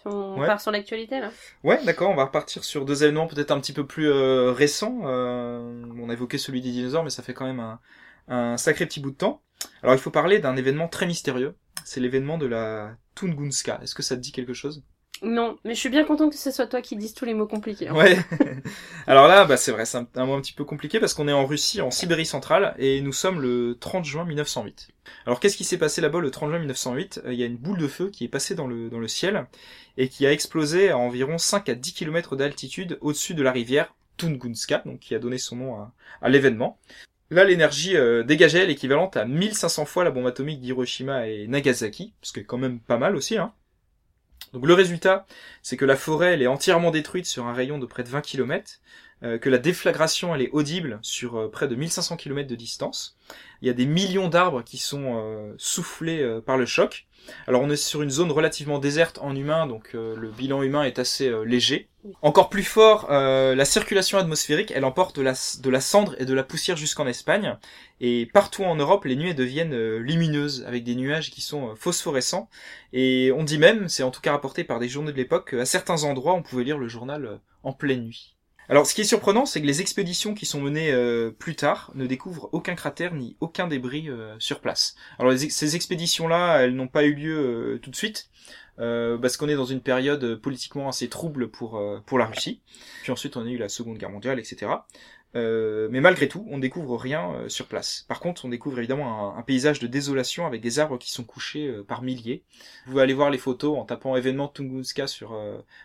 On part sur l'actualité là Ouais, d'accord, on va repartir sur deux événements peut-être un petit peu plus euh, récents. Euh, on a évoqué celui des dinosaures, mais ça fait quand même un, un sacré petit bout de temps. Alors il faut parler d'un événement très mystérieux. C'est l'événement de la Tunguska. Est-ce que ça te dit quelque chose? Non, mais je suis bien content que ce soit toi qui dises tous les mots compliqués. Hein. Ouais. Alors là, bah c'est vrai, c'est un, mot un petit peu compliqué parce qu'on est en Russie, en Sibérie centrale, et nous sommes le 30 juin 1908. Alors qu'est-ce qui s'est passé là-bas le 30 juin 1908 Il y a une boule de feu qui est passée dans le, dans le ciel et qui a explosé à environ 5 à 10 km d'altitude au-dessus de la rivière Tungunska, donc qui a donné son nom à, à l'événement. Là, l'énergie euh, dégagée est l'équivalente à 1500 fois la bombe atomique d'Hiroshima et Nagasaki, ce qui est quand même pas mal aussi, hein. Donc le résultat, c'est que la forêt elle est entièrement détruite sur un rayon de près de 20 km, euh, que la déflagration elle est audible sur euh, près de 1500 km de distance. Il y a des millions d'arbres qui sont euh, soufflés par le choc. Alors on est sur une zone relativement déserte en humain, donc le bilan humain est assez léger. Encore plus fort, la circulation atmosphérique, elle emporte de la, de la cendre et de la poussière jusqu'en Espagne. Et partout en Europe, les nuées deviennent lumineuses, avec des nuages qui sont phosphorescents. Et on dit même, c'est en tout cas rapporté par des journaux de l'époque, qu'à certains endroits, on pouvait lire le journal en pleine nuit. Alors, ce qui est surprenant, c'est que les expéditions qui sont menées euh, plus tard ne découvrent aucun cratère ni aucun débris euh, sur place. Alors, ces expéditions-là, elles n'ont pas eu lieu euh, tout de suite, parce qu'on est dans une période politiquement assez trouble pour pour la Russie. Puis ensuite, on a eu la Seconde Guerre mondiale, etc. Euh, mais malgré tout, on découvre rien euh, sur place. Par contre, on découvre évidemment un, paysage de désolation avec des arbres qui sont couchés euh, par milliers. Vous pouvez aller voir les photos en tapant événement Tunguska sur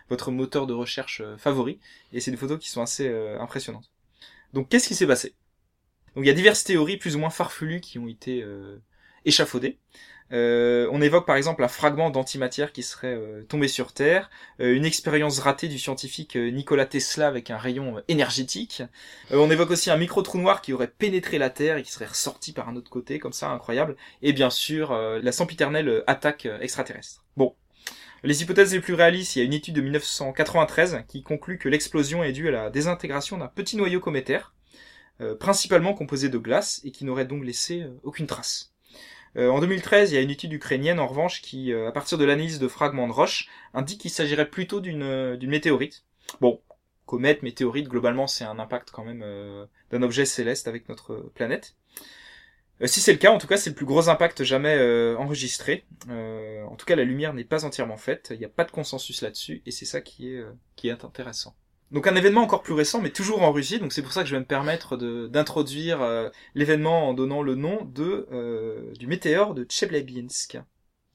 votre moteur de recherche favori, et c'est des photos qui sont assez impressionnantes. Donc, qu'est-ce qui s'est passé? Donc, il y a diverses théories plus ou moins farfelues qui ont été échafaudées. Euh, on évoque par exemple un fragment d'antimatière qui serait euh, tombé sur Terre, euh, une expérience ratée du scientifique Nikola Tesla avec un rayon énergétique. on évoque aussi un micro-trou noir qui aurait pénétré la Terre et qui serait ressorti par un autre côté, comme ça, incroyable. Et bien sûr, la sempiternelle attaque extraterrestre. Bon. Les hypothèses les plus réalistes, il y a une étude de 1993 qui conclut que l'explosion est due à la désintégration d'un petit noyau cométaire, principalement composé de glace et qui n'aurait donc laissé aucune trace. En 2013, il y a une étude ukrainienne en revanche qui, à partir de l'analyse de fragments de roches, indique qu'il s'agirait plutôt d'une d'une météorite. Bon, comète, météorite, globalement, c'est un impact quand même d'un objet céleste avec notre planète. Euh, si c'est le cas, en tout cas, c'est le plus gros impact jamais euh, enregistré. Euh, en tout cas, la lumière n'est pas entièrement faite. Il n'y a pas de consensus là-dessus, et c'est ça qui est intéressant. Donc un événement encore plus récent, mais toujours en Russie. Donc c'est pour ça que je vais me permettre d'introduire l'événement en donnant le nom de du météore de Tcheliabinsk.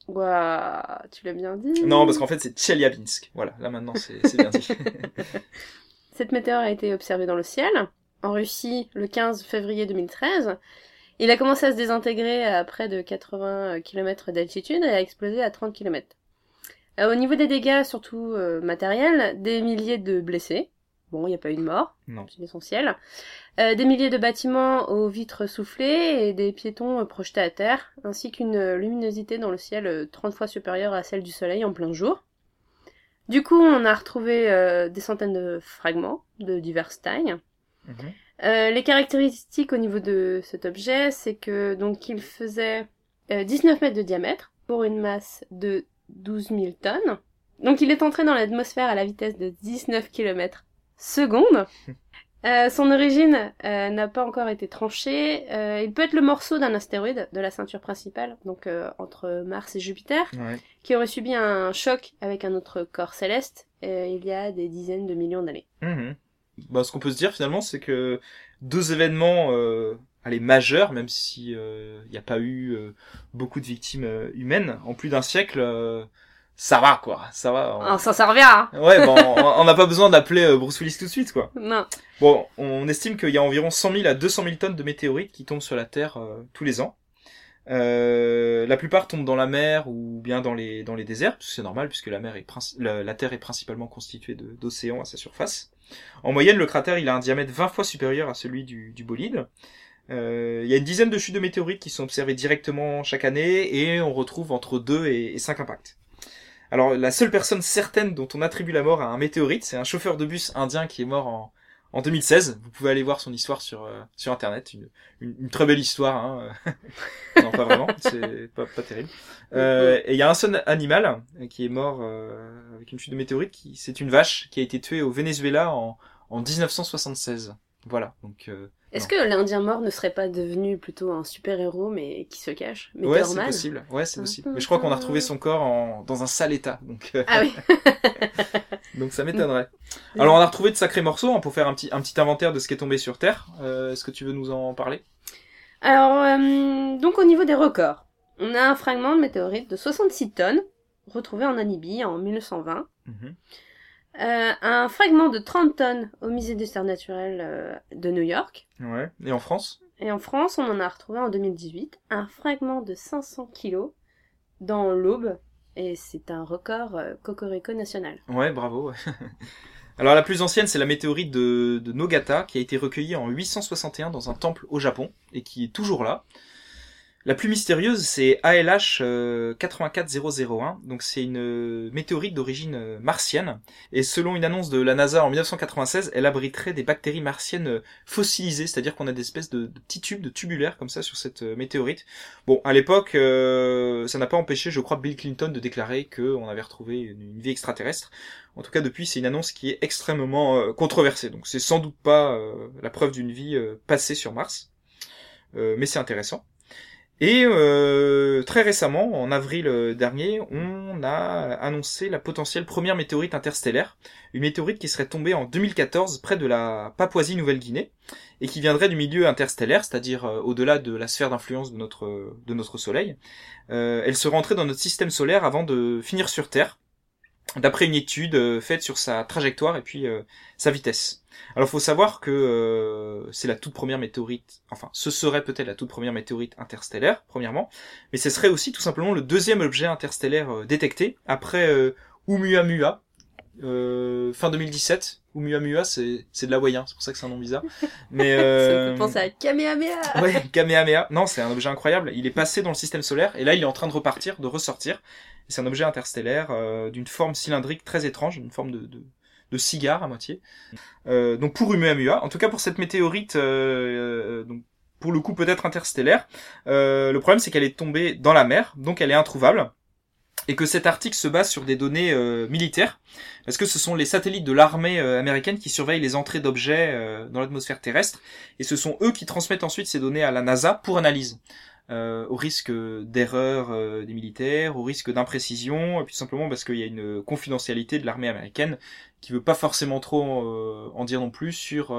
Waouh, tu l'as bien dit. Non, parce qu'en fait c'est Tcheliabinsk. Voilà, là maintenant c'est bien dit. Cette météore a été observée dans le ciel en Russie le 15 février 2013 il a commencé à se désintégrer à près de 80 km d'altitude et a explosé à 30 km. Euh, au niveau des dégâts, surtout euh, matériels, des milliers de blessés. Bon, il n'y a pas eu de mort, c'est l'essentiel. Euh, des milliers de bâtiments aux vitres soufflées et des piétons projetés à terre, ainsi qu'une luminosité dans le ciel 30 fois supérieure à celle du soleil en plein jour. Du coup, on a retrouvé des centaines de fragments de diverses tailles. Mhm. Euh, les caractéristiques au niveau de cet objet, c'est que donc il faisait 19 euh, mètres de diamètre pour une masse de 12 000 tonnes. Donc il est entré dans l'atmosphère à la vitesse de 19 km seconde. Euh, son origine n'a pas encore été tranchée. il peut être le morceau d'un astéroïde de la ceinture principale, donc entre Mars et Jupiter, qui aurait subi un choc avec un autre corps céleste il y a des dizaines de millions d'années. Bah, ce qu'on peut se dire finalement, c'est que deux événements, euh, allez, majeurs, même si il euh, n'y a pas eu euh, beaucoup de victimes euh, humaines en plus d'un siècle, ça va quoi, ça va. On... Ah, ça, ça revient. Hein. ouais, bon, on n'a pas besoin d'appeler Bruce Willis tout de suite quoi. Non. Bon, on estime qu'il y a environ 100 000 à 200 000 tonnes de météorites qui tombent sur la Terre tous les ans. Euh, la plupart tombent dans la mer ou bien dans les dans les déserts, c'est normal puisque la mer est la, la, Terre est principalement constituée d'océans à sa surface. En moyenne, le cratère il a un diamètre 20 fois supérieur à celui du, du bolide. Euh, il y a une dizaine de chutes de météorites qui sont observées directement chaque année et on retrouve entre 2 et, et 5 impacts. Alors la seule personne certaine dont on attribue la mort à un météorite, c'est un chauffeur de bus indien qui est mort en, en 2016. Vous pouvez aller voir son histoire sur euh, sur internet, une, une, très belle histoire. Hein. non, pas vraiment, c'est pas, pas terrible. Euh, et il y a un seul animal qui est mort euh, avec une chute de météorite. C'est une vache qui a été tuée au Venezuela en en 1976. Voilà. Donc euh, est-ce que l'Indien mort ne serait pas devenu plutôt un super-héros mais qui se cache mais Ouais, c'est possible. Ouais, c'est possible. Mais je crois qu'on a retrouvé son corps en... dans un sale état. Donc, euh, ah oui. donc ça m'étonnerait. Alors on a retrouvé de sacrés morceaux hein, pour faire un petit, un petit inventaire de ce qui est tombé sur Terre. Euh, Est-ce que tu veux nous en parler? Alors, euh, donc au niveau des records, on a un fragment de météorite de 66 tonnes retrouvé en Namibie en 1920. Euh, un fragment de 30 tonnes au musée d'histoire naturelle euh, de New York. Ouais. Et en France? Et en France, on en a retrouvé en 2018 un fragment de 500 kilos dans l'Aube. Et c'est un record euh, cocorico national. Ouais, bravo. Alors la plus ancienne, c'est la météorite de, de Nogata, qui a été recueillie en 861 dans un temple au Japon, et qui est toujours là. La plus mystérieuse, c'est ALH 84001. Donc c'est une euh, météorite d'origine euh, martienne. Et selon une annonce de la NASA en 1996, elle abriterait des bactéries martiennes euh, fossilisées, c'est-à-dire qu'on a des espèces de, petits tubes, de tubulaires comme ça sur cette météorite. Bon, à l'époque, ça n'a pas empêché, je crois, Bill Clinton de déclarer qu'on avait retrouvé une, vie extraterrestre. En tout cas, depuis, c'est une annonce qui est extrêmement controversée. Donc c'est sans doute pas la preuve d'une vie passée sur Mars. mais c'est intéressant. Et euh, très récemment, en avril euh, dernier, on a annoncé la potentielle première météorite interstellaire, une météorite qui serait tombée en 2014 près de la Papouasie-Nouvelle-Guinée et qui viendrait du milieu interstellaire, c'est-à-dire euh, au-delà de la sphère d'influence de notre de notre Soleil. elle serait entrée dans notre système solaire avant de finir sur Terre, d'après une étude faite sur sa trajectoire et puis sa vitesse. Alors, faut savoir que euh, c'est la toute première météorite, enfin, ce serait peut-être la toute première météorite interstellaire, premièrement, mais ce serait aussi tout simplement le deuxième objet interstellaire euh, détecté après euh, Oumuamua, euh, fin 2017. Oumuamua, c'est c'est de l'hawaïen, c'est pour ça que c'est un nom bizarre. Mais euh... ça me penser à Kamehameha. ouais, Kamehameha. Non, c'est un objet incroyable. Il est passé dans le système solaire et là, il est en train de repartir, de ressortir. C'est un objet interstellaire d'une forme cylindrique très étrange, une forme de, de de cigare à moitié. Euh, donc pour Umuamua, en tout cas pour cette météorite, euh, euh, donc pour le coup peut-être interstellaire. le problème c'est qu'elle est tombée dans la mer, donc elle est introuvable et que cet article se base sur des données militaires, parce que ce sont les satellites de l'armée américaine qui surveillent les entrées d'objets dans l'atmosphère terrestre, et ce sont eux qui transmettent ensuite ces données à la NASA pour analyse, au risque d'erreur des militaires, au risque d'imprécision, et puis simplement parce qu'il y a une confidentialité de l'armée américaine qui veut pas forcément trop en dire non plus sur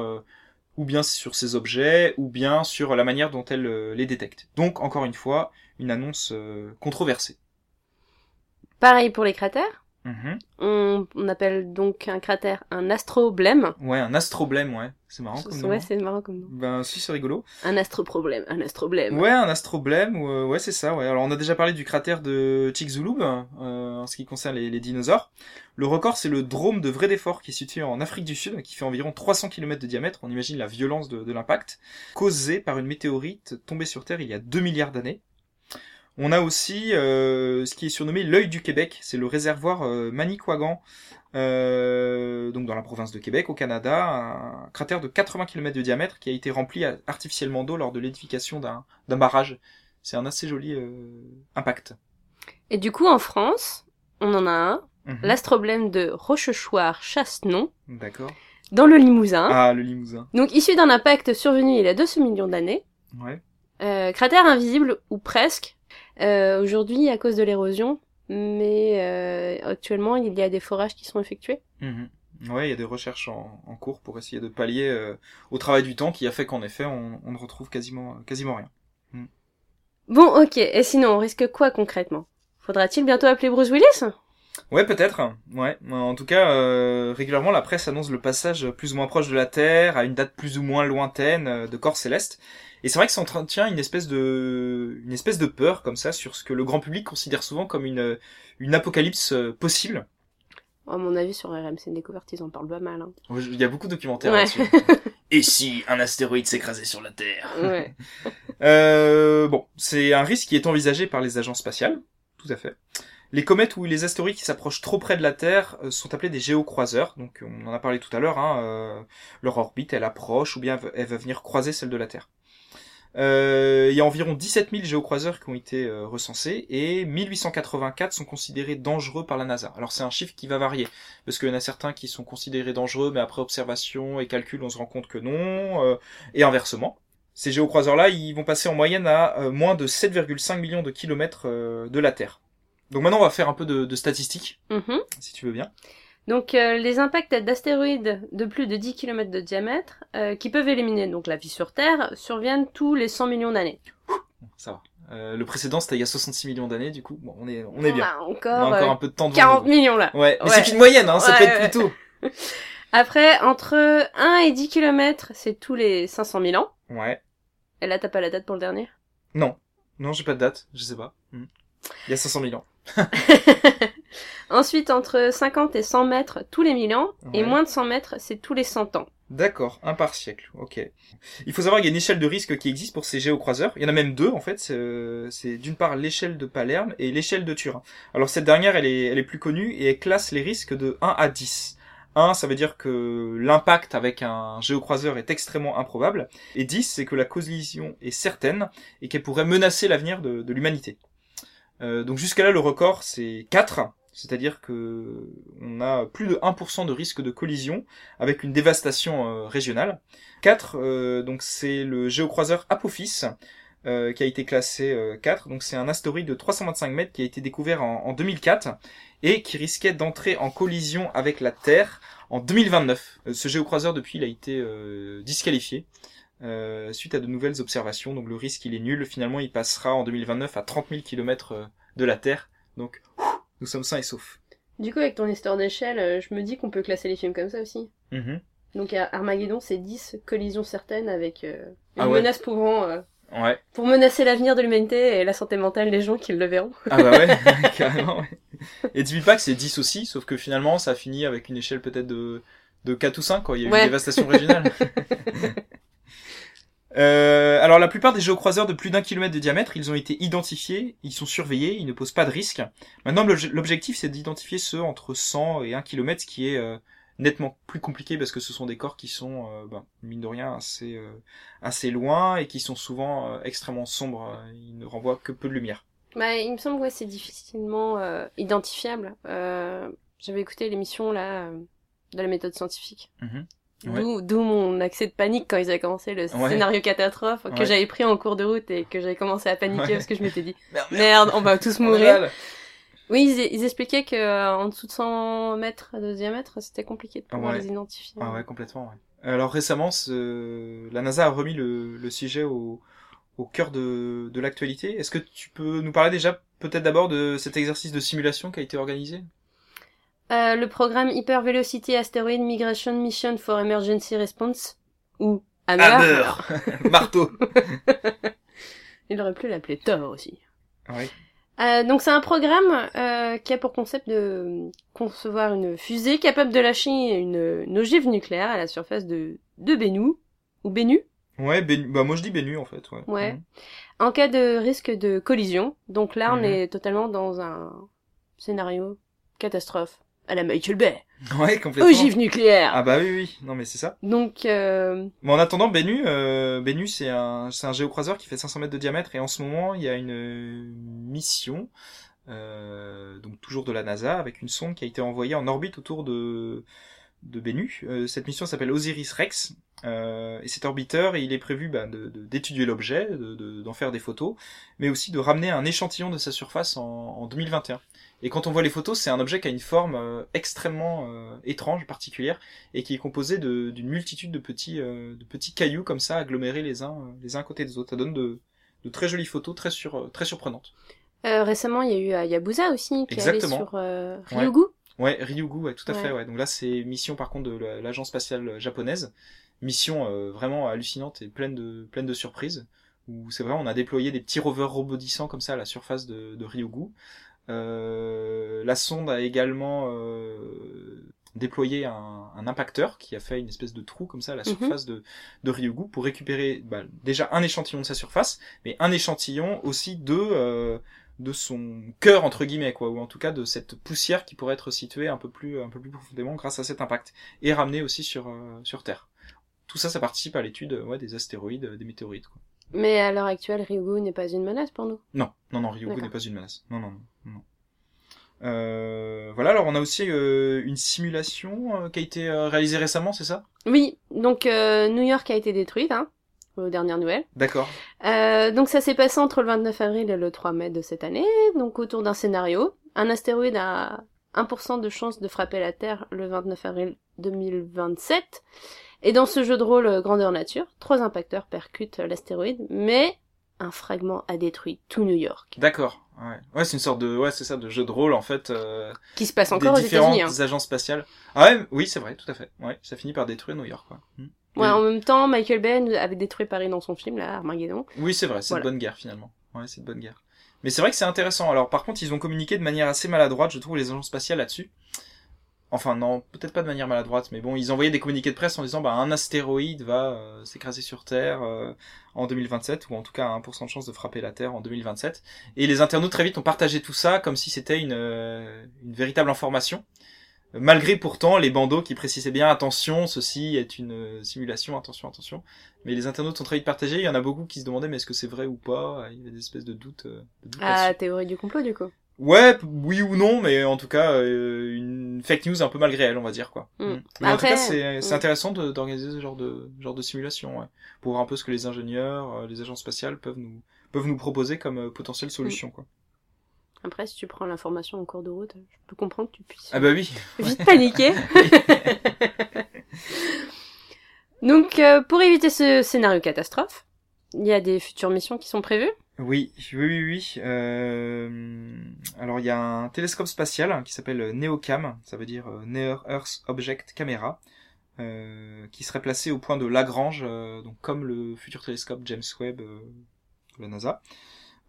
ou bien sur ces objets, ou bien sur la manière dont elle les détecte. Donc, encore une fois, une annonce controversée. Pareil pour les cratères? Mhm. On, appelle donc un cratère un astroblème. Ouais, un astroblème, ouais. C'est marrant comme nom. Ouais, c'est marrant comme nom. Ben si, c'est rigolo. Un astroproblème, un astroblème. Ouais, un astroblème, euh, ouais, c'est ça, ouais. Alors on a déjà parlé du cratère de Chicxulub, euh, en ce qui concerne les, dinosaures. Le record, c'est le drôme de Vredefort, qui est situé en Afrique du Sud, qui fait environ 300 km de diamètre. On imagine la violence de, de l'impact, causé par une météorite tombée sur Terre il y a 2 milliards d'années. On a aussi euh, ce qui est surnommé l'œil du Québec, c'est le réservoir euh, Manicouagan, euh, donc dans la province de Québec, au Canada, un cratère de 80 km de diamètre qui a été rempli artificiellement d'eau lors de l'édification d'un barrage. C'est un assez joli impact. Et du coup, en France, on en a un, mhm. l'astroblème de Rochechouart-Chassenon. D'accord. Dans le Limousin. Ah, le Limousin. Donc issu d'un impact survenu il y a 200 millions d'années. Ouais. cratère invisible, ou presque, euh, aujourd'hui à cause de l'érosion, mais euh, actuellement il y a des forages qui sont effectués. Mhm. Ouais, il y a des recherches en, cours pour essayer de pallier euh, au travail du temps qui a fait qu'en effet on, ne retrouve quasiment quasiment rien. Mhm. Bon, ok. Et sinon, on risque quoi concrètement? Faudra-t-il bientôt appeler Bruce Willis? Ouais, peut-être. Ouais. En tout cas, régulièrement, la presse annonce le passage plus ou moins proche de la Terre, à une date plus ou moins lointaine, de corps célestes. Et c'est vrai que ça entretient une espèce de, une espèce de peur comme ça sur ce que le grand public considère souvent comme une, une apocalypse euh, possible. À mon avis, sur RMC Découverte, ils en parlent pas mal. Hein. Il y a beaucoup de documentaires là-dessus. Et si un astéroïde s'écrasait sur la Terre? Ouais. euh, Bon, c'est un risque qui est envisagé par les agences spatiales, tout à fait. Les comètes ou les astéroïdes qui s'approchent trop près de la Terre euh, sont appelés des géocroiseurs. Donc on en a parlé tout à l'heure. Hein, euh, leur orbite, elle approche ou bien elle va venir croiser celle de la Terre. Euh, il y a environ 17 000 géocroiseurs qui ont été euh, recensés et 1884 sont considérés dangereux par la NASA. Alors c'est un chiffre qui va varier parce qu'il y en a certains qui sont considérés dangereux mais après observation et calcul on se rend compte que non euh, et inversement. Ces géocroiseurs-là, ils vont passer en moyenne à moins de 7,5 millions de kilomètres de la Terre. Donc maintenant, on va faire un peu de, statistiques, mm-hmm. si tu veux bien. Donc euh, les impacts d'astéroïdes de plus de 10 km de diamètre, euh, qui peuvent éliminer donc la vie sur Terre, surviennent tous les 100 millions d'années. Ça va. Euh, le précédent c'était il y a 66 millions d'années, du coup bon, on est on est bien. A encore, on a encore un peu de temps. 40 millions là. Ouais, mais c'est une moyenne, hein, ça peut être plus tôt. Après, entre 1 et 10 km, c'est tous les 500 000 ans. Ouais. Et là, t'as pas la date pour le dernier? Non. Non, j'ai pas de date, je sais pas. Hmm. Il y a 500 000 ans. Ensuite, entre 50 et 100 mètres tous les 1000 ans, et moins de 100 mètres, c'est tous les 100 ans. D'accord, un par siècle, ok. Il faut savoir qu'il y a une échelle de risque qui existe pour ces géocroiseurs. Il y en a même deux, en fait. C'est d'une part l'échelle de Palerme et l'échelle de Turin. Alors cette dernière, elle est, elle est plus connue et elle classe les risques de 1 à 10. 1, ça veut dire que l'impact avec un géocroiseur est extrêmement improbable. Et 10, c'est que la collision est certaine et qu'elle pourrait menacer l'avenir de, de l'humanité. Euh, donc jusqu'à là, le record, c'est 4 c'est-à-dire que on a plus de 1% de risque de collision avec une dévastation euh, régionale. 4, euh, donc c'est le géocroiseur Apophis qui a été classé 4, donc c'est un astéroïde de 325 mètres qui a été découvert en, 2004 et qui risquait d'entrer en collision avec la Terre en 2029. ce géocroiseur depuis il a été disqualifié. Suite à de nouvelles observations, donc le risque il est nul. Finalement, il passera en 2029 à 30 000 km de la Terre. Donc, nous sommes sains et saufs. Du coup, avec ton histoire d'échelle, euh, je me dis qu'on peut classer les films comme ça aussi. Mm-hmm. Donc Armageddon, c'est 10 collisions certaines avec euh, une ah menace pouvant... Euh, ouais. Pour menacer l'avenir de l'humanité et la santé mentale des gens qui le verront. Ah bah ouais, carrément, ouais. Et pas que c'est 10 aussi, sauf que finalement, ça finit avec une échelle peut-être de, de 4 ou 5, quoi. Il y a eu une dévastation régionale. Euh, alors la plupart des géocroiseurs de plus d'un kilomètre de diamètre, ils ont été identifiés, ils sont surveillés, ils ne posent pas de risque. Maintenant l'objectif c'est d'identifier ceux entre 100 et 1 kilomètre, ce qui est euh, nettement plus compliqué parce que ce sont des corps qui sont, ben, mine de rien, assez, assez loin et qui sont souvent extrêmement sombres. Ils ne renvoient que peu de lumière. Bah, il me semble que c'est difficilement identifiable. J'avais écouté l'émission là de la méthode scientifique. Mhm. D'où mon accès de panique quand ils avaient commencé le scénario catastrophe que j'avais pris en cours de route et que j'avais commencé à paniquer parce que je m'étais dit merde, on va tous mourir. Oui, ils, expliquaient que euh, en dessous de 100 mètres de diamètre, c'était compliqué de pouvoir les identifier. Ah ouais, complètement. Alors récemment, la NASA a remis le, sujet au, au cœur de, de l'actualité. Est-ce que tu peux nous parler déjà peut-être d'abord de cet exercice de simulation qui a été organisé? Euh, le programme Hyper Velocity Asteroid Migration Mission for Emergency Response, ou Hammer. Marteau. Il aurait pu l'appeler Thor aussi. Oui. Euh, donc c'est un programme euh, qui a pour concept de concevoir une fusée capable de lâcher une, ogive nucléaire à la surface de, de Bennu, ou Bennu Ouais, bah moi je dis Bennu en fait. Ouais. ouais. Mhm. En cas de risque de collision, donc là on mhm. est totalement dans un scénario catastrophe à la Michael Bay. Ouais, complètement. Ogive nucléaire. Ah bah oui, oui. Non mais c'est ça. Donc. Euh... Mais en attendant, Bennu, euh, Bennu c'est un, c'est un géocroiseur qui fait 500 mètres de diamètre et en ce moment il y a une mission, euh, donc toujours de la NASA, avec une sonde qui a été envoyée en orbite autour de de Bennu. Euh, cette mission s'appelle Osiris Rex. Euh, et cet orbiteur, il est prévu bah, d'étudier l'objet, d'en faire des photos, mais aussi de ramener un échantillon de sa surface en, en 2021. Et quand on voit les photos, c'est un objet qui a une forme euh, extrêmement euh, étrange, particulière, et qui est composé d'une multitude de petits, euh, de petits cailloux comme ça, agglomérés les uns, les uns à côté des autres. Ça donne de, de très jolies photos, très, sur, très surprenantes. récemment, il y a eu à Yabusa aussi, qui est allé sur Ryugu. Ouais. Ryugu, ouais, tout à fait. Ouais. Donc là, c'est mission par contre de l'agence spatiale japonaise. Mission vraiment hallucinante et pleine de, pleine de surprises. Où c'est vrai, on a déployé des petits rovers robotissants comme ça à la surface de, de Ryugu. Euh, la sonde a également euh, déployé un, un, impacteur qui a fait une espèce de trou comme ça à la mhm. surface de, de Ryugu pour récupérer bah, déjà un échantillon de sa surface, mais un échantillon aussi de euh, de son cœur entre guillemets quoi, ou en tout cas de cette poussière qui pourrait être située un peu plus un peu plus profondément grâce à cet impact et ramenée aussi sur sur Terre. Tout ça, ça participe à l'étude ouais, des astéroïdes, des météorites. Quoi. Mais à l'heure actuelle, Ryugu n'est pas une menace pour nous? Non, non, non, Ryugu n'est pas une menace. Non, non, non. Euh, voilà, alors on a aussi euh, une simulation euh, qui a été réalisée récemment, c'est ça? Oui, donc New York a été détruite, hein, aux dernières nouvelles. D'accord. donc ça s'est passé entre le 29 avril et le 3 mai de cette année, donc autour d'un scénario. Un astéroïde a 1% de chance de frapper la Terre le 29 avril 2027. Et dans ce jeu de rôle euh, grandeur nature, trois impacteurs percutent euh, l'astéroïde, mais un fragment a détruit tout New York. D'accord. Ouais, ouais c'est une sorte de, ouais, c'est ça, de jeu de rôle en fait. Euh, qui se passe encore aux États-Unis. Hein. agences spatiales. Ah ouais, oui, c'est vrai, tout à fait. Ouais, ça finit par détruire New York. Quoi. Hmm. Ouais, en même temps, Michael Bay avait détruit Paris dans son film là, Armageddon. Oui, c'est vrai, c'est une bonne guerre finalement. Ouais, c'est une bonne guerre. Mais c'est vrai que c'est intéressant. Alors par contre, ils ont communiqué de manière assez maladroite, je trouve, les agences spatiales là-dessus. Enfin non, peut-être pas de manière maladroite, mais bon, ils envoyaient des communiqués de presse en disant bah un astéroïde va euh, s'écraser sur Terre euh, en 2027 ou en tout cas à 1% de chance de frapper la Terre en 2027. Et les internautes très vite ont partagé tout ça comme si c'était une, euh, une véritable information. Malgré pourtant les bandeaux qui précisaient bien attention, ceci est une simulation, attention, attention. Mais les internautes ont très vite partagé, il y en a beaucoup qui se demandaient mais est-ce que c'est vrai ou pas, il y avait des espèces de doutes. De doutes ah, théorie du complot du coup. Ouais, oui ou non, mais en tout cas, euh, une fake news un peu malgré elle, on va dire quoi. Mm. Mm. Mais en tout cas, c'est mm. intéressant d'organiser ce genre de genre de simulation, ouais, pour voir un peu ce que les ingénieurs, euh, les agences spatiales peuvent nous peuvent nous proposer comme euh, potentielle solution, quoi. Après, si tu prends l'information en cours de route, je peux comprendre que tu puisses. Ah bah oui. Vite paniquer. Donc, pour éviter ce scénario catastrophe, il y a des futures missions qui sont prévues. Oui, oui, oui, oui. Euh... Alors il y a un télescope spatial qui s'appelle NEOCAM, ça veut dire euh, Near Earth Object Camera, euh, qui serait placé au point de Lagrange, donc comme le futur télescope James Webb de la NASA.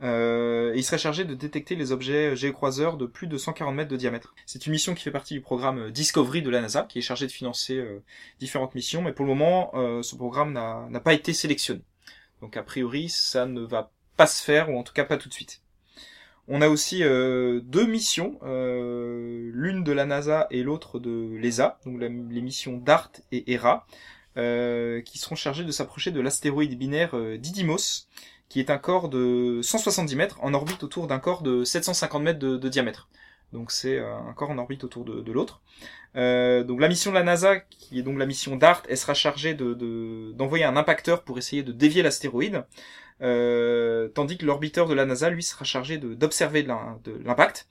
il serait chargé de détecter les objets géocroiseurs de plus de 140 mètres de diamètre. C'est une mission qui fait partie du programme Discovery de la NASA, qui est chargé de financer différentes missions, mais pour le moment, ce programme n'a pas été sélectionné. Donc a priori, ça ne va pas se faire, ou en tout cas pas tout de suite. On a aussi deux missions, l'une de la NASA et l'autre de l'ESA, donc les missions DART et ERA, qui seront chargées de s'approcher de l'astéroïde binaire Didymos, qui est un corps de 170 mètres en orbite autour d'un corps de 750 mètres de diamètre. Donc c'est euh, un corps en orbite autour de, l'autre. Euh, donc la mission de la NASA, qui est donc la mission DART, elle sera chargée de d'envoyer un impacteur pour essayer de dévier l'astéroïde, euh, tandis que l'orbiteur de la NASA, lui, sera chargé d'observer l'impact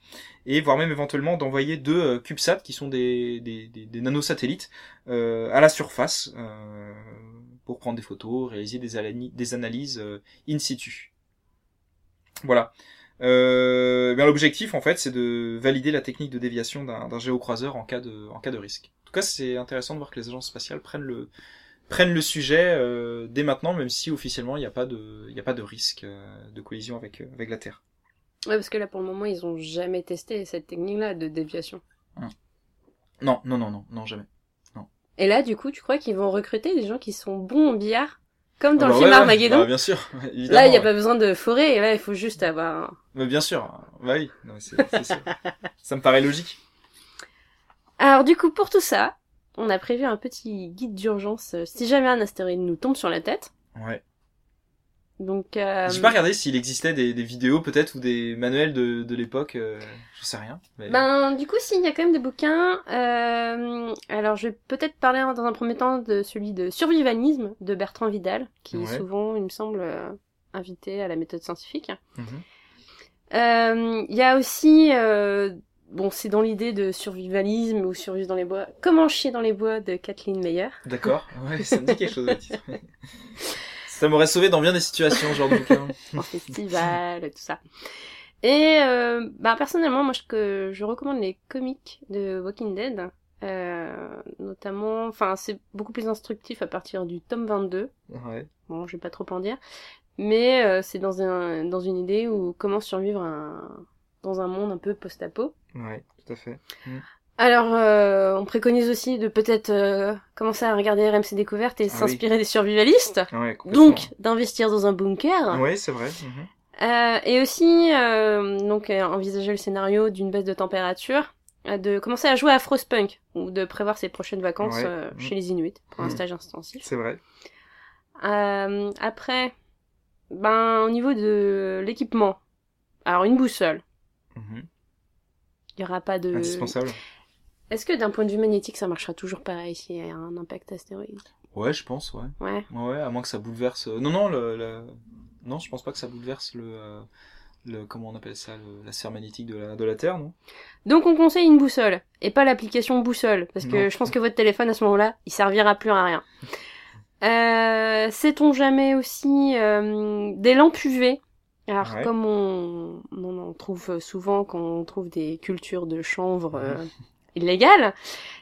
et voire même éventuellement d'envoyer deux CubeSat, qui sont des, des, des, nanosatellites, à la surface pour prendre des photos, réaliser des, des analyses in situ. Voilà. Euh, bien l'objectif en fait c'est de valider la technique de déviation d'un géocroiseur en cas de en cas de risque. En tout cas c'est intéressant de voir que les agences spatiales prennent le prennent le sujet euh, dès maintenant même si officiellement il n'y a pas de il a pas de risque euh, de collision avec euh, avec la Terre. Ouais parce que là pour le moment ils ont jamais testé cette technique là de déviation. Hum. Non non non non non jamais. Non. Et là du coup tu crois qu'ils vont recruter des gens qui sont bons au billard? Comme dans le film Armageddon. Bah, bien sûr. Là, il n'y a pas besoin de forêt. Là, il faut juste avoir. Mais bien sûr. Bah oui. ça me paraît logique. Alors, du coup, pour tout ça, on a prévu un petit guide d'urgence euh, si jamais un astéroïde nous tombe sur la tête. Ouais. Donc. Euh... J'ai pas regardé s'il existait des, des vidéos peut-être ou des manuels de, de l'époque. Euh, je sais rien. Ben du coup, s'il y a quand même des bouquins. Euh... Alors, je vais peut-être parler dans un premier temps de celui de survivalisme de Bertrand Vidal, qui est souvent, il me semble, euh, invité à la méthode scientifique. Mhm. Euh, il y a aussi bon, c'est dans l'idée de survivalisme ou survivre dans les bois. Comment chier dans les bois de Kathleen Meyer. D'accord, ouais, ça me dit quelque chose. Ça m'aurait sauvé dans bien des situations, genre de bouquin. en festival, tout ça. Et euh, bah personnellement, moi je, je recommande les comics de Walking Dead. Euh, notamment, enfin c'est beaucoup plus instructif à partir du tome 22. Ouais. Bon, je vais pas trop en dire. Mais euh, c'est dans, un, dans une idée où comment survivre un, dans un monde un peu post-apo. Ouais, tout à fait. Mm. Alors, euh, on préconise aussi de peut-être euh, commencer à regarder RMC Découverte et ah s'inspirer des survivalistes. donc, d'investir dans un bunker. Oui, c'est vrai. Mhm. Euh, et aussi, donc, envisager le scénario d'une baisse de température, de commencer à jouer à Frostpunk, ou de prévoir ses prochaines vacances mhm. chez les Inuits, pour un mhm. stage intensif. C'est vrai. après, ben, au niveau de l'équipement, alors une boussole. Il y aura pas de... Indispensable. Est-ce que d'un point de vue magnétique, ça marchera toujours pareil s'il y a un impact astéroïde? Ouais, je pense, ouais. Ouais. Ouais, à moins que ça bouleverse. Euh, non, non, le, non, je pense pas que ça bouleverse le, euh, le comment on appelle ça, la sphère magnétique de la, de la Terre, non? Donc on conseille une boussole et pas l'application boussole, parce que je pense que votre téléphone à ce moment-là, il servira plus à rien. euh, Sait-on jamais aussi euh, des lampes UV alors comme on, on, en trouve souvent quand on trouve des cultures de chanvre illégal,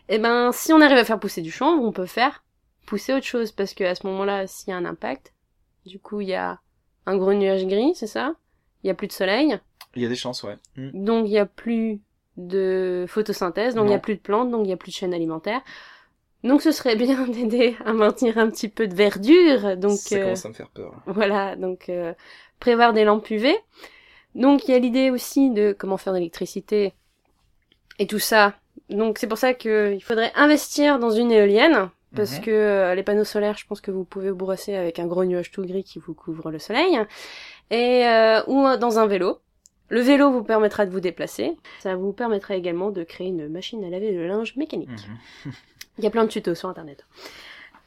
et eh ben si on arrive à faire pousser du chanvre, on peut faire pousser autre chose parce que à ce moment-là, s'il y a un impact, du coup il y a un gros nuage gris, c'est ça? Il y a plus de soleil. Il y a des chances, ouais. Mm. Donc il y a plus de photosynthèse, donc il y a plus de plantes, donc il y a plus de chaîne alimentaire. Donc ce serait bien d'aider à maintenir un petit peu de verdure. Donc ça commence à me faire peur. Voilà, donc euh, prévoir des lampes UV. Donc il y a l'idée aussi de comment faire de l'électricité et tout ça donc c'est pour ça qu'il faudrait investir dans une éolienne, parce mhm. que euh, les panneaux solaires, je pense que vous pouvez vous brosser avec un gros nuage tout gris qui vous couvre le soleil, et euh, ou dans un vélo. Le vélo vous permettra de vous déplacer. Ça vous permettra également de créer une machine à laver le linge mécanique. Mhm. Il y a plein de tutos sur internet.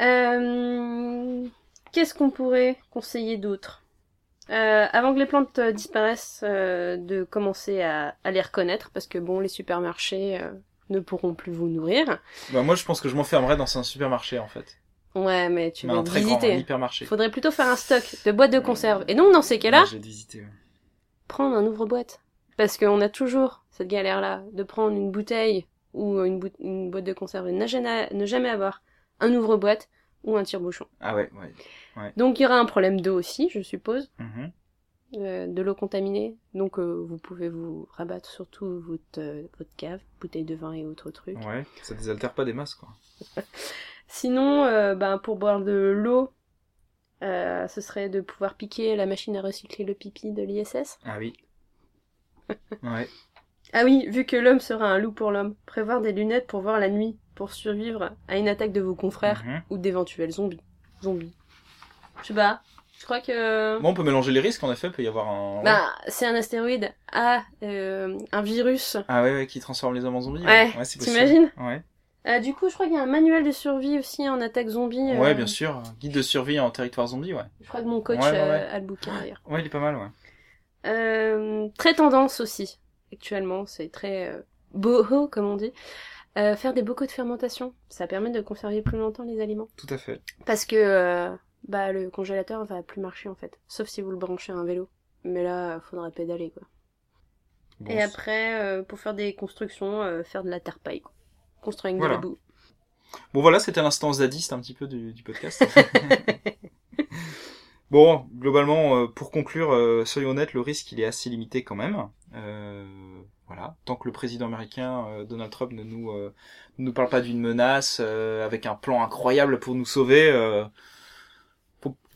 Euh, qu'est-ce qu'on pourrait conseiller d'autre? Avant que les plantes disparaissent, de commencer à, à, les reconnaître, parce que bon, les supermarchés, ne pourront plus vous nourrir. Bah moi je pense que je m'enfermerais dans un supermarché en fait. Ouais, mais tu vas visiter. Hypermarché. Faudrait plutôt faire un stock de boîtes de conserve. Et donc dans ces cas-là, prendre un ouvre-boîte. Parce qu'on a toujours cette galère-là de prendre une bouteille ou une, boîte de conserve et ne jamais, ne jamais avoir un ouvre-boîte ou un tire-bouchon. Ah ouais, ouais, ouais. Donc il y aura un problème d'eau aussi, je suppose. Mm euh, de l'eau contaminée. Donc euh, vous pouvez vous rabattre surtout votre, euh, votre cave, bouteille de vin et autres trucs. Ouais, ça désaltère pas des masses quoi. Sinon, ben, pour boire de l'eau, ce serait de pouvoir piquer la machine à recycler le pipi de l'ISS. Ah oui. ouais. Ah oui, vu que l'homme sera un loup pour l'homme, prévoir des lunettes pour voir la nuit, pour survivre à une attaque de vos confrères mhm. ou d'éventuels zombies. Zombies. Je sais pas. Je crois que. Bon, on peut mélanger les risques, en effet, il peut y avoir un. Bah, c'est un astéroïde à euh, un virus. Ah ouais, ouais, qui transforme les hommes en zombies. Ouais, ouais t'imagines Ouais. Euh, du coup, je crois qu'il y a un manuel de survie aussi en attaque zombie. Euh... Ouais, bien sûr. Guide de survie en territoire zombie, ouais. Je crois que mon coach euh, a le bouquin d'ailleurs. Ouais, il est pas mal, ouais. Euh, très tendance aussi, actuellement. C'est très euh, boho, comme on dit. faire des bocaux de fermentation, ça permet de conserver plus longtemps les aliments. Tout à fait. Parce que bah le congélateur va plus marcher en fait, sauf si vous le branchez à un vélo. Mais là, faudra pédaler quoi. Et après, pour faire des constructions, faire de la terre paille quoi construire avec de Bon voilà, c'était l'instant zadiste un petit peu du, podcast. bon, globalement, euh, pour conclure, euh, soyons honnêtes, le risque il est assez limité quand même. Euh, voilà, tant que le président américain Donald Trump ne nous nous parle pas d'une menace avec un plan incroyable pour nous sauver,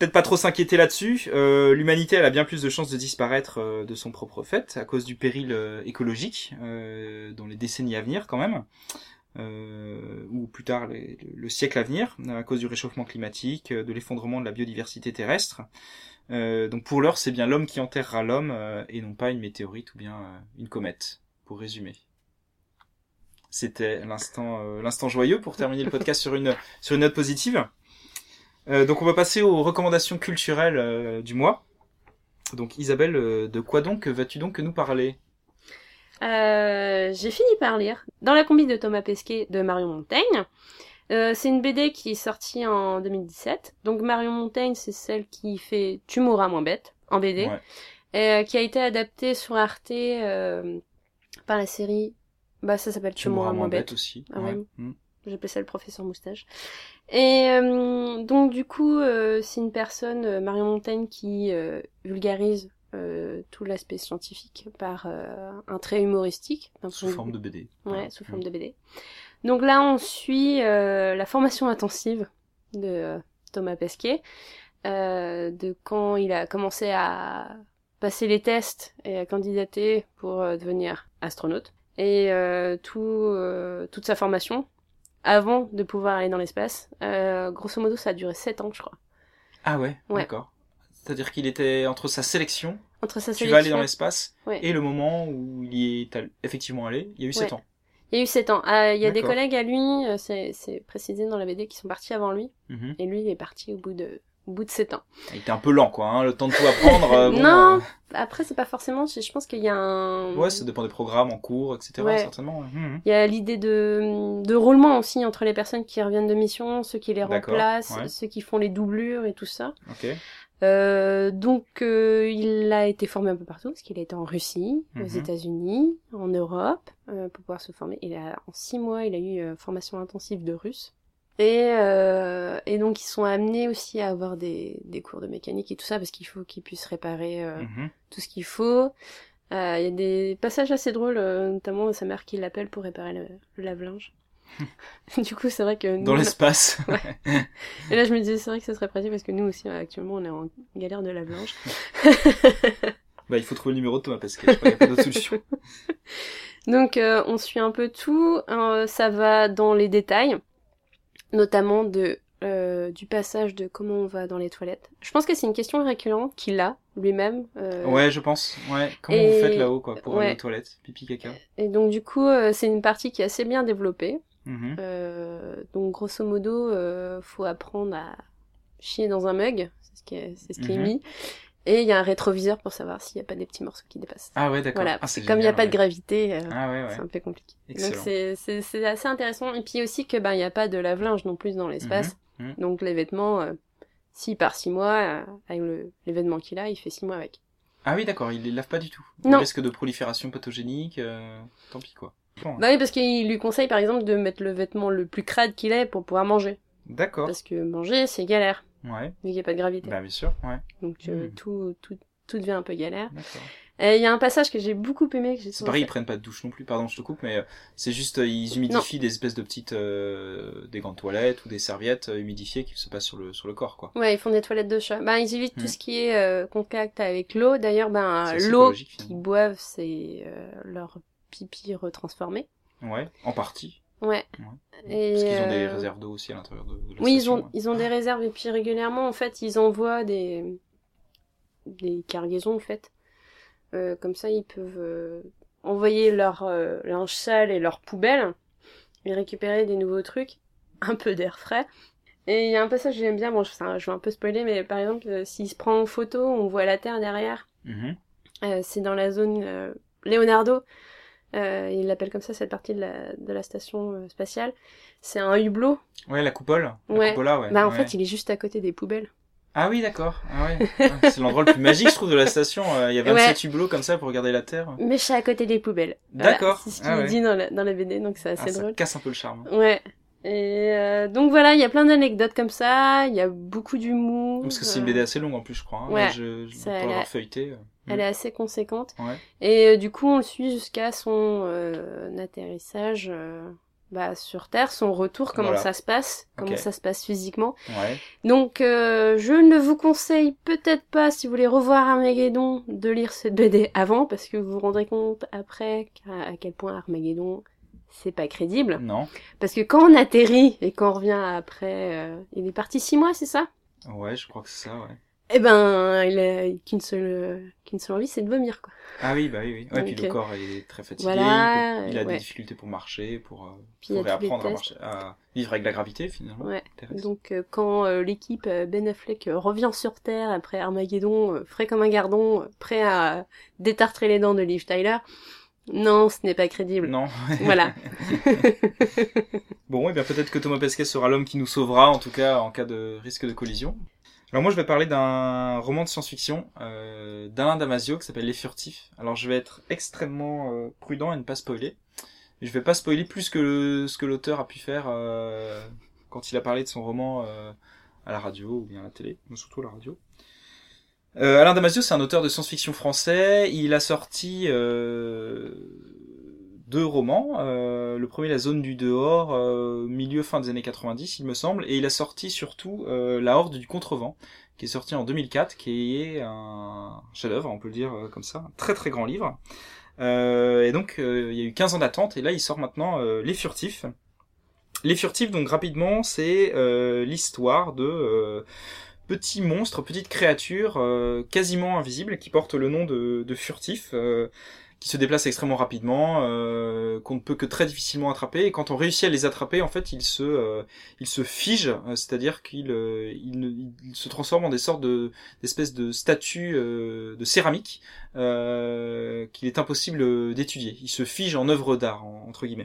peut-être pas trop s'inquiéter là-dessus. L'humanité elle a bien plus de chances de disparaître de son propre fait à cause du péril écologique dans les décennies à venir quand même euh, ou plus tard le siècle à venir, à cause du réchauffement climatique, euh, de l'effondrement de la biodiversité terrestre. Euh, donc pour l'heure, c'est bien l'homme qui enterrera l'homme euh, et non pas une météorite ou bien euh, une comète, pour résumer. C'était l'instant l'instant joyeux pour terminer le podcast sur une sur une note positive. Donc on va passer aux recommandations culturelles du mois. Donc Isabelle, de quoi donc vas-tu donc nous parler? Euh, j'ai fini par lire Dans la combi de Thomas Pesquet de Marion Montaigne. Euh, c'est une BD qui est sortie en 2017. Donc Marion Montaigne, c'est celle qui fait Tu mourras moins bête en BD, et, euh, qui a été adaptée sur Arte euh, par la série. Bah ça s'appelle Tu, mourras moins bête. aussi. Ah ouais. Mm. J'appelle ça le professeur moustache. Et euh, donc du coup, c'est une personne, Marion Montaigne, qui vulgarise euh, tout l'aspect scientifique par euh, un trait humoristique. Sous forme de BD. Ouais, sous forme de BD. Donc là, on suit euh, la formation intensive de Thomas Pesquet, de quand il a commencé à passer les tests et à candidater pour devenir astronaute, et tout, toute sa formation avant de pouvoir aller dans l'espace. grosso modo, ça a duré 7 ans, je crois. Ah ouais, ouais. d'accord. C'est-à-dire qu'il était entre sa sélection, entre sa sélection, tu vas aller dans l'espace, et le moment où il y est effectivement allé, il y a eu 7 ans. Il y a eu 7 ans. Ah, il y a des collègues à lui, euh, c'est précisé dans la BD, qui sont partis avant lui. Mhm. Et lui, il est parti au bout de, au bout de 7 ans. Il était un peu lent, quoi, hein, le temps de tout apprendre. Euh, non, euh. après, c'est pas forcément, je pense qu'il y a un... Ouais, ça dépend des programmes en cours, etc., certainement. Mhm. Il y a l'idée de, de roulement aussi entre les personnes qui reviennent de mission, ceux qui les remplacent, ceux qui font les doublures et tout ça. Ok. Euh, donc euh, il a été formé un peu partout parce qu'il a été en Russie, aux mhm. États-Unis, en Europe euh, pour pouvoir se former. Il a en six mois, il a eu formation intensive de russe. Et, euh, et donc ils sont amenés aussi à avoir des, des cours de mécanique et tout ça parce qu'il faut qu'ils puissent réparer mhm. tout ce qu'il faut. Il y a des passages assez drôles, notamment sa mère qui l'appelle pour réparer le, le lave-linge. du coup, c'est vrai que... Dans l'espace. Et là, je me disais, c'est vrai que ça serait pratique parce que nous aussi, actuellement, on est en galère de la blanche. bah, il faut trouver le numéro de Thomas parce qu'il n'y a pas d'autre solution. Donc, euh, on suit un peu tout. Euh, ça va dans les détails, notamment de euh, du passage de comment on va dans les toilettes. Je pense que c'est une question récurrente qu'il a lui-même. Ouais, je pense. Ouais. Comment vous faites là-haut, quoi, pour aller aux toilettes, pipi, caca. Et donc, du coup, c'est une partie qui est assez bien développée. Mhm. Euh, donc grosso modo, euh, faut apprendre à chier dans un mug, c'est ce qui est, c'est ce qui est mhm. mis. Et il y a un rétroviseur pour savoir s'il n'y a pas des petits morceaux qui dépassent. Ah ouais, d'accord. Voilà. Ah, comme il n'y a pas de gravité, euh, ah c'est un peu compliqué. Donc c'est, assez intéressant. Et puis aussi que ben il n'y a pas de lave-linge non plus dans l'espace. Mhm. Donc les vêtements, euh, s'il part six mois, avec le, l'événement qu'il a, il fait six mois avec. Ah oui, d'accord, il les lave pas du tout. Non. Le risque de prolifération pathogénique, tant pis quoi. Bah oui, parce qu'il lui conseille par exemple de mettre le vêtement le plus crade qu'il ait pour pouvoir manger. D'accord. Parce que manger, c'est galère. Ouais. Vu qu'il n'y a pas de gravité. Bah bien sûr, ouais. Donc euh, hmm. tout, tout, tout devient un peu galère. Il y a un passage que j'ai beaucoup aimé. Que c'est pareil, ils prennent pas de douche non plus. Pardon, je te coupe, mais euh, c'est juste euh, ils humidifient des espèces de petites euh, des grandes toilettes ou des serviettes humidifiées qui se passent sur le sur le corps, quoi. Ouais, ils font des toilettes de chat. Ben ils évitent tout hmm. ce qui est contact avec l'eau. D'ailleurs, ben l'eau qu'ils boivent, c'est leur pipi retransformé. Ouais, en partie. Ouais. Et Parce qu'ils ont des réserves d'eau aussi à l'intérieur de, de la Oui, ils ont, ils ont des réserves et puis régulièrement, en fait, ils envoient des, des cargaisons, en fait. Euh, comme ça, ils peuvent euh, envoyer leur euh, linge sale et leur poubelle et récupérer des nouveaux trucs, un peu d'air frais. Et il y a un passage que j'aime bien, bon, je, je vais un peu spoiler, mais par exemple, s'il se prend en photo, on voit la Terre derrière. Mhm. c'est dans la zone Leonardo. Il l'appelle comme ça cette partie de la, de la station spatiale. C'est un hublot. Ouais, la coupole. La ouais. ouais. Bah en fait, il est juste à côté des poubelles. Ah oui, d'accord. Ah ouais. c'est l'endroit le plus magique, je trouve, de la station. Euh, il y a 27 hublots comme ça pour regarder la Terre. Mais suis à côté des poubelles. D'accord. c'est ce qu'il ah dit dans la, dans la BD, donc c'est assez ah, drôle. Ça casse un peu le charme. Ouais. Et euh, donc voilà, il y a plein d'anecdotes comme ça, il y a beaucoup d'humour. Parce que c'est une BD assez longue en plus, je crois. Hein. Ouais. Je, je ça, pour feuilleté. Euh. Elle est assez conséquente. Ouais. Et du coup, on le suit jusqu'à son atterrissage bah, sur Terre, son retour, comment ça se passe, comment ça se passe physiquement. Ouais. Donc, euh, je ne vous conseille peut-être pas, si vous voulez revoir Armageddon, de lire cette BD avant, parce que vous vous rendrez compte après à, quel point Armageddon, c'est pas crédible. Non. Parce que quand on atterrit et qu'on revient après, euh, il est parti six mois, c'est ça? Ouais, je crois que c'est ça, ouais. Eh ben, il a qu'une seule, qu'une seule envie, c'est de vomir, quoi. Ah oui, bah oui, oui. Ouais, puis le euh, corps est très fatigué, il, a des difficultés pour marcher, pour, euh, pour réapprendre à, marcher, à vivre avec la gravité, finalement. Ouais. Donc, euh, quand l'équipe Ben Affleck revient sur Terre après Armageddon, frais comme un gardon, prêt à détartrer les dents de Liv Tyler, non, ce n'est pas crédible. Non. voilà. bon, et bien peut-être que Thomas Pesquet sera l'homme qui nous sauvera, en tout cas en cas de risque de collision. Alors moi je vais parler d'un roman de science-fiction euh, d'Alain Damasio qui s'appelle Les Furtifs. Alors je vais être extrêmement euh, prudent et ne pas spoiler. Je vais pas spoiler plus que ce que l'auteur a pu faire euh, quand il a parlé de son roman euh, à la radio ou bien à la télé, mais surtout à la radio. Alain Damasio c'est un auteur de science-fiction français. Il a sorti deux romans. Euh, le premier, La zone du dehors, euh, milieu fin des années 90, il me semble, et il a sorti surtout euh, La horde du contrevent, qui est sorti en 2004, qui est un chef-d'œuvre, on peut le dire comme ça, un très très grand livre. et donc, il y a eu 15 ans d'attente, et là, il sort maintenant Les Furtifs. Les Furtifs, donc rapidement, c'est l'histoire de petits monstres, petites créatures quasiment invisibles qui portent le nom de, de furtifs qui se déplacent extrêmement rapidement, euh, qu'on ne peut que très difficilement attraper. Et quand on réussit à les attraper, en fait, ils se, euh, ils se figent, euh, c'est-à-dire qu'ils euh, ils, se transforment en des sortes de d'espèces de statues de céramique qu'il est impossible d'étudier. Ils se figent en œuvre d'art, entre guillemets.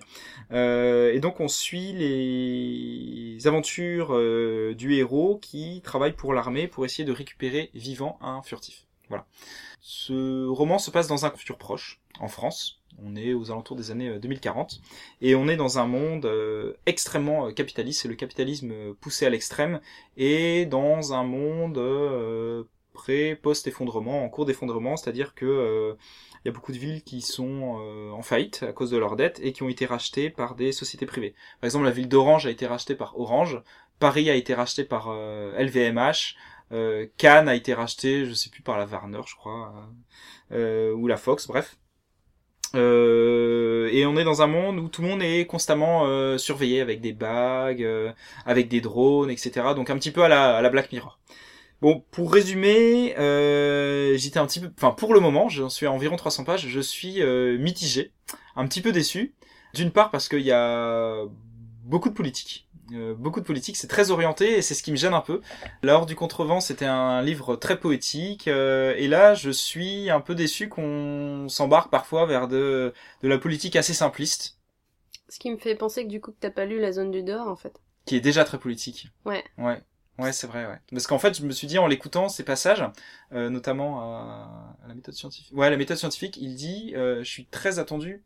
et donc on suit les aventures du héros qui travaille pour l'armée pour essayer de récupérer vivant un furtif. Voilà. Ce roman se passe dans un futur proche en France. On est aux alentours des années 2040 euh, et on est dans un monde euh, extrêmement euh, capitaliste, c'est le capitalisme poussé à l'extrême et dans un monde pré post effondrement, en cours d'effondrement, c'est-à-dire que il y a beaucoup de villes qui sont en faillite à cause de leurs dettes et qui ont été rachetées par des sociétés privées. Par exemple, la ville d'Orange a été rachetée par Orange, Paris a été racheté par LVMH, Cannes a été racheté, je sais plus par la Warner, je crois, ou la Fox, bref. Euh, et on est dans un monde où tout le monde est constamment euh, surveillé avec des bagues, euh, avec des drones, etc. Donc un petit peu à la, à la Black Mirror. Bon, pour résumer, j'étais un petit peu, enfin pour le moment, j'en suis à environ 300 pages, je suis mitigé, un petit peu déçu. D'une part parce qu'il y a beaucoup de politique euh, beaucoup de politique, c'est très orienté et c'est ce qui me gêne un peu. La Horde du Contrevent, c'était un livre très poétique euh, et là, je suis un peu déçu qu'on s'embarque parfois vers de, de la politique assez simpliste. Ce qui me fait penser que du coup que t'as pas lu La Zone du Dehors en fait. Qui est déjà très politique. Ouais. Ouais. Ouais, c'est vrai, ouais. Parce qu'en fait, je me suis dit en l'écoutant ces passages, euh, notamment à, la méthode scientifique. Ouais, la méthode scientifique, il dit, je suis très attendu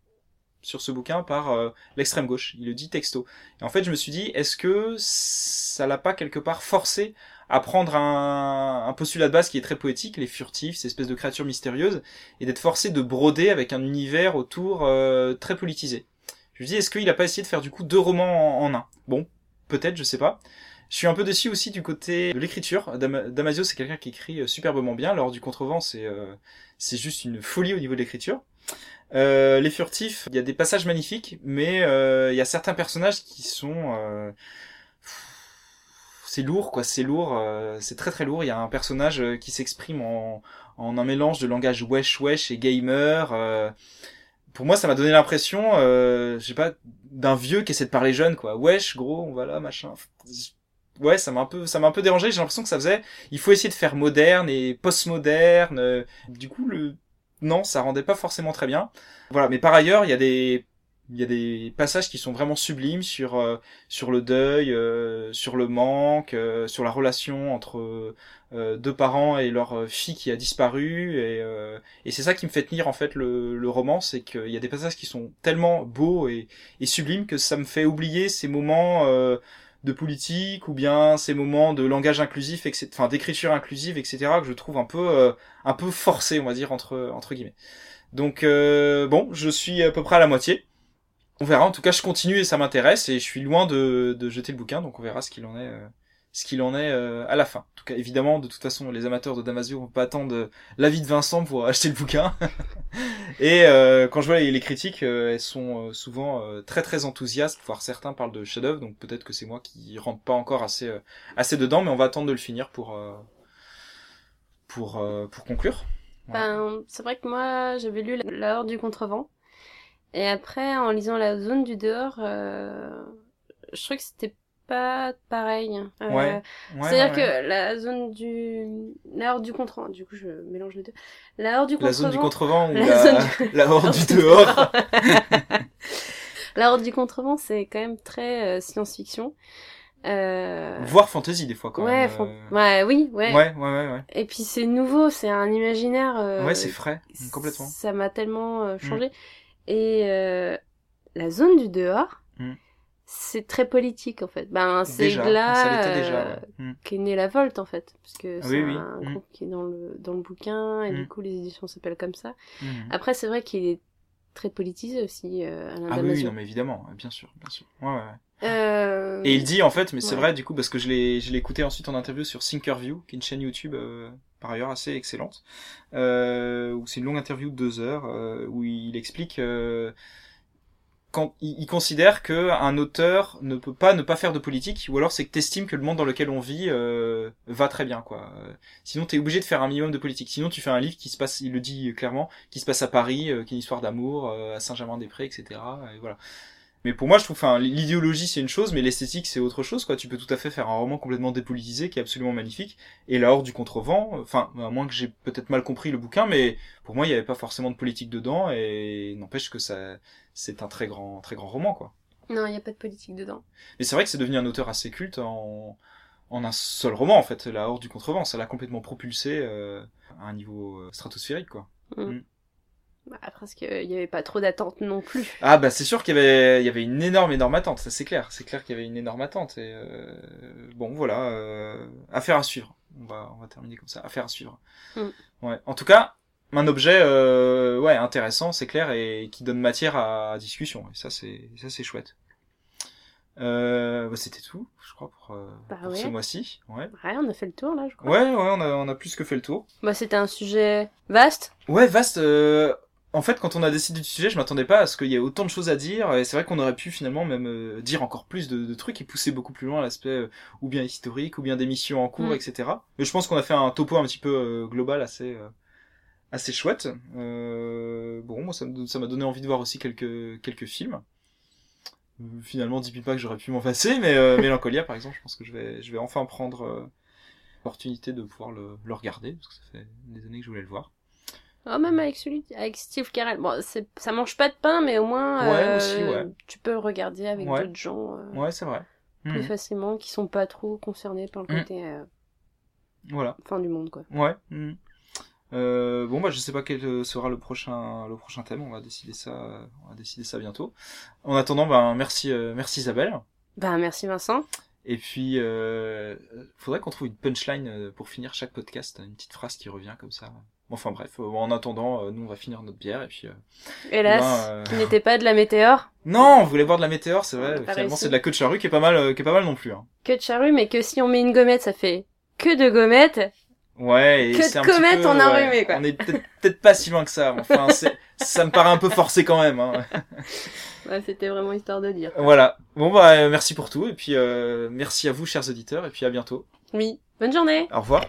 sur ce bouquin par euh, l'extrême gauche. Il le dit texto. Et en fait, je me suis dit, est-ce que ça l'a pas quelque part forcé à prendre un, postulat de base qui est très poétique, les furtifs, ces espèces de créatures mystérieuses, et d'être forcé de broder avec un univers autour euh, très politisé. Je me dis, est-ce qu'il a pas essayé de faire du coup deux romans en, un? Bon, peut-être, je sais pas. Je suis un peu déçu aussi du côté de l'écriture. Damasio, c'est quelqu'un qui écrit euh, superbement bien. Lors du contrevent, c'est c'est juste une folie au niveau de l'écriture. Euh, les furtifs, il y a des passages magnifiques, mais euh, il y a certains personnages qui sont euh, c'est lourd quoi, c'est lourd, euh, c'est très très lourd. Il y a un personnage qui s'exprime en, en un mélange de langage wesh wesh et gamer. pour moi, ça m'a donné l'impression, je sais pas, d'un vieux qui essaie de parler jeune quoi. Wesh gros, voilà machin. Ouais, ça m'a un peu, ça m'a un peu dérangé. J'ai l'impression que ça faisait, il faut essayer de faire moderne et postmoderne. Du coup, le non, ça rendait pas forcément très bien. Voilà, mais par ailleurs, il y a des passages qui sont vraiment sublimes sur euh, le deuil, euh, sur le manque, euh, sur la relation entre deux parents et leur fille qui a disparu et, c'est ça qui me fait tenir en fait le, roman, c'est qu'il y a des passages qui sont tellement beaux et sublimes que ça me fait oublier ces moments de politique ou bien ces moments de langage inclusif, etc., enfin d'écriture inclusive, etc. que je trouve un peu euh, un peu forcé, on va dire entre entre guillemets. Donc euh, bon, je suis à peu près à la moitié. On verra. En tout cas, je continue et ça m'intéresse et je suis loin de, de jeter le bouquin, donc on verra ce qu'il en est. Euh, ce qu'il en est euh, à la fin. En tout cas, évidemment, de toute façon, les amateurs de Damasio vont pas attendre l'avis de Vincent pour acheter le bouquin. et euh, quand je vois les, critiques, euh, elles sont souvent très très enthousiastes, voire certains parlent de chef-d'œuvre, donc peut-être que c'est moi qui rentre pas encore assez assez dedans, mais on va attendre de le finir pour pour pour conclure. Ben, c'est vrai que moi, j'avais lu La du Contrevent. Et après, en lisant La Zone du Dehors, je trouvais que c'était pas pareil. Euh, ouais. C'est-à-dire que la zone du... La horde du contrevent, du coup je mélange les deux. La horde du contrevent... La zone du contrevent ou la, la... horde du dehors? La horde du contrevent, c'est quand même très euh, science-fiction. Euh... Voire fantasy des fois quand ouais, même. Ouais, oui, ouais. Ouais, ouais, ouais. Et puis c'est nouveau, c'est un imaginaire. Ouais, c'est frais, complètement. Ça m'a tellement changé. Mm. Et la zone du dehors, mm c'est très politique en fait. Ben c'est là euh, hmm. qu'est née la Volte en fait, parce que c'est un hmm. groupe qui est dans le dans le bouquin et du hmm. coup les éditions s'appellent comme ça. Après c'est vrai qu'il est très politisé aussi euh, Alain Ah oui, non mais évidemment, bien sûr, bien sûr. Ouais, ouais. Euh... Et il dit en fait, mais c'est vrai du coup parce que je l'ai je l'ai écouté ensuite en interview sur Thinkerview, qui est une chaîne YouTube euh, par ailleurs assez excellente, euh, où c'est une longue interview de deux heures où il explique quand il, considère que un auteur ne peut pas ne pas faire de politique ou alors c'est que t'estimes que le monde dans lequel on vit euh, va très bien quoi. Sinon t'es obligé de faire un minimum de politique. Sinon tu fais un livre qui se passe il le dit clairement qui se passe à Paris euh, qui est une histoire d'amour euh, à Saint-Germain-des-Prés etc et voilà mais pour moi, je trouve, enfin, l'idéologie c'est une chose, mais l'esthétique c'est autre chose, quoi. Tu peux tout à fait faire un roman complètement dépolitisé qui est absolument magnifique. Et la Horde du Contrevent, enfin, à moins que j'ai peut-être mal compris le bouquin, mais pour moi, il n'y avait pas forcément de politique dedans, et n'empêche que ça, c'est un très grand, très grand roman, quoi. Non, il n'y a pas de politique dedans. Mais c'est vrai que c'est devenu un auteur assez culte en, en un seul roman, en fait. La Horde du Contrevent, ça l'a complètement propulsé euh, à un niveau euh, stratosphérique, quoi. Mm. Mm. Bah, parce qu'il n'y avait pas trop d'attente non plus. Ah bah c'est sûr qu'il y avait, il y avait une énorme énorme attente, ça c'est clair. C'est clair qu'il y avait une énorme attente. Et euh, bon voilà, euh, affaire à suivre. On va, on va terminer comme ça. Affaire à suivre. Mm. Ouais. En tout cas, un objet euh, ouais intéressant, c'est clair, et qui donne matière à, discussion. Et ça c'est ça c'est chouette. Euh, bah, c'était tout, je crois, pour, euh, bah ce mois-ci. Ouais. ouais. on a fait le tour là, je crois. Ouais, ouais, on a, on a plus que fait le tour. Bah, c'était un sujet vaste. Ouais, vaste. Euh, en fait, quand on a décidé du sujet, je m'attendais pas à ce qu'il y ait autant de choses à dire. Et c'est vrai qu'on aurait pu finalement même euh, dire encore plus de, trucs et pousser beaucoup plus loin l'aspect euh, ou bien historique ou bien des missions en cours, mm. etc. Mais je pense qu'on a fait un topo un petit peu euh, global assez assez chouette. bon, moi ça m'a donné envie de voir aussi quelques quelques films. Finalement, dis pas que j'aurais pu m'en passer, mais Mélancolia par exemple, je pense que je vais je vais enfin prendre l'opportunité de pouvoir le, le regarder parce que ça fait des années que je voulais le voir. Oh, même avec celui avec Steve Carell. Bon, c'est ça mange pas de pain, mais au moins euh, tu peux regarder avec d'autres gens. Euh, ouais, c'est vrai. Plus hmm. facilement, qui sont pas trop concernés par le hmm. côté. Euh, voilà. Fin du monde, quoi. Ouais. Hmm. Bon bah je sais pas quel sera le prochain le prochain thème, on va décider ça on va décider ça bientôt. En attendant ben merci merci Isabelle. Ben merci Vincent. Et puis euh, faudrait qu'on trouve une punchline pour finir chaque podcast, une petite phrase qui revient comme ça. Enfin bref, euh, en attendant, nous on va finir notre bière et puis. Hélas, ben, qui n'était pas de la météore. Non, on voulait boire de la météore, c'est vrai. Finalement, c'est de la queue de charrue qui est pas mal, qui est pas mal non plus. Hein. Queue de charrue, mais que si on met une gommette, ça fait que de gommettes. Ouais, et que de comètes en ouais, quoi. On est peut-être pas si loin que ça. Enfin, ça me paraît un peu forcé quand même. Hein. Ouais, c'était vraiment histoire de dire. Voilà. Bon bah euh, merci pour tout et puis euh, merci à vous chers auditeurs et puis à bientôt. Oui. Bonne journée. Au revoir.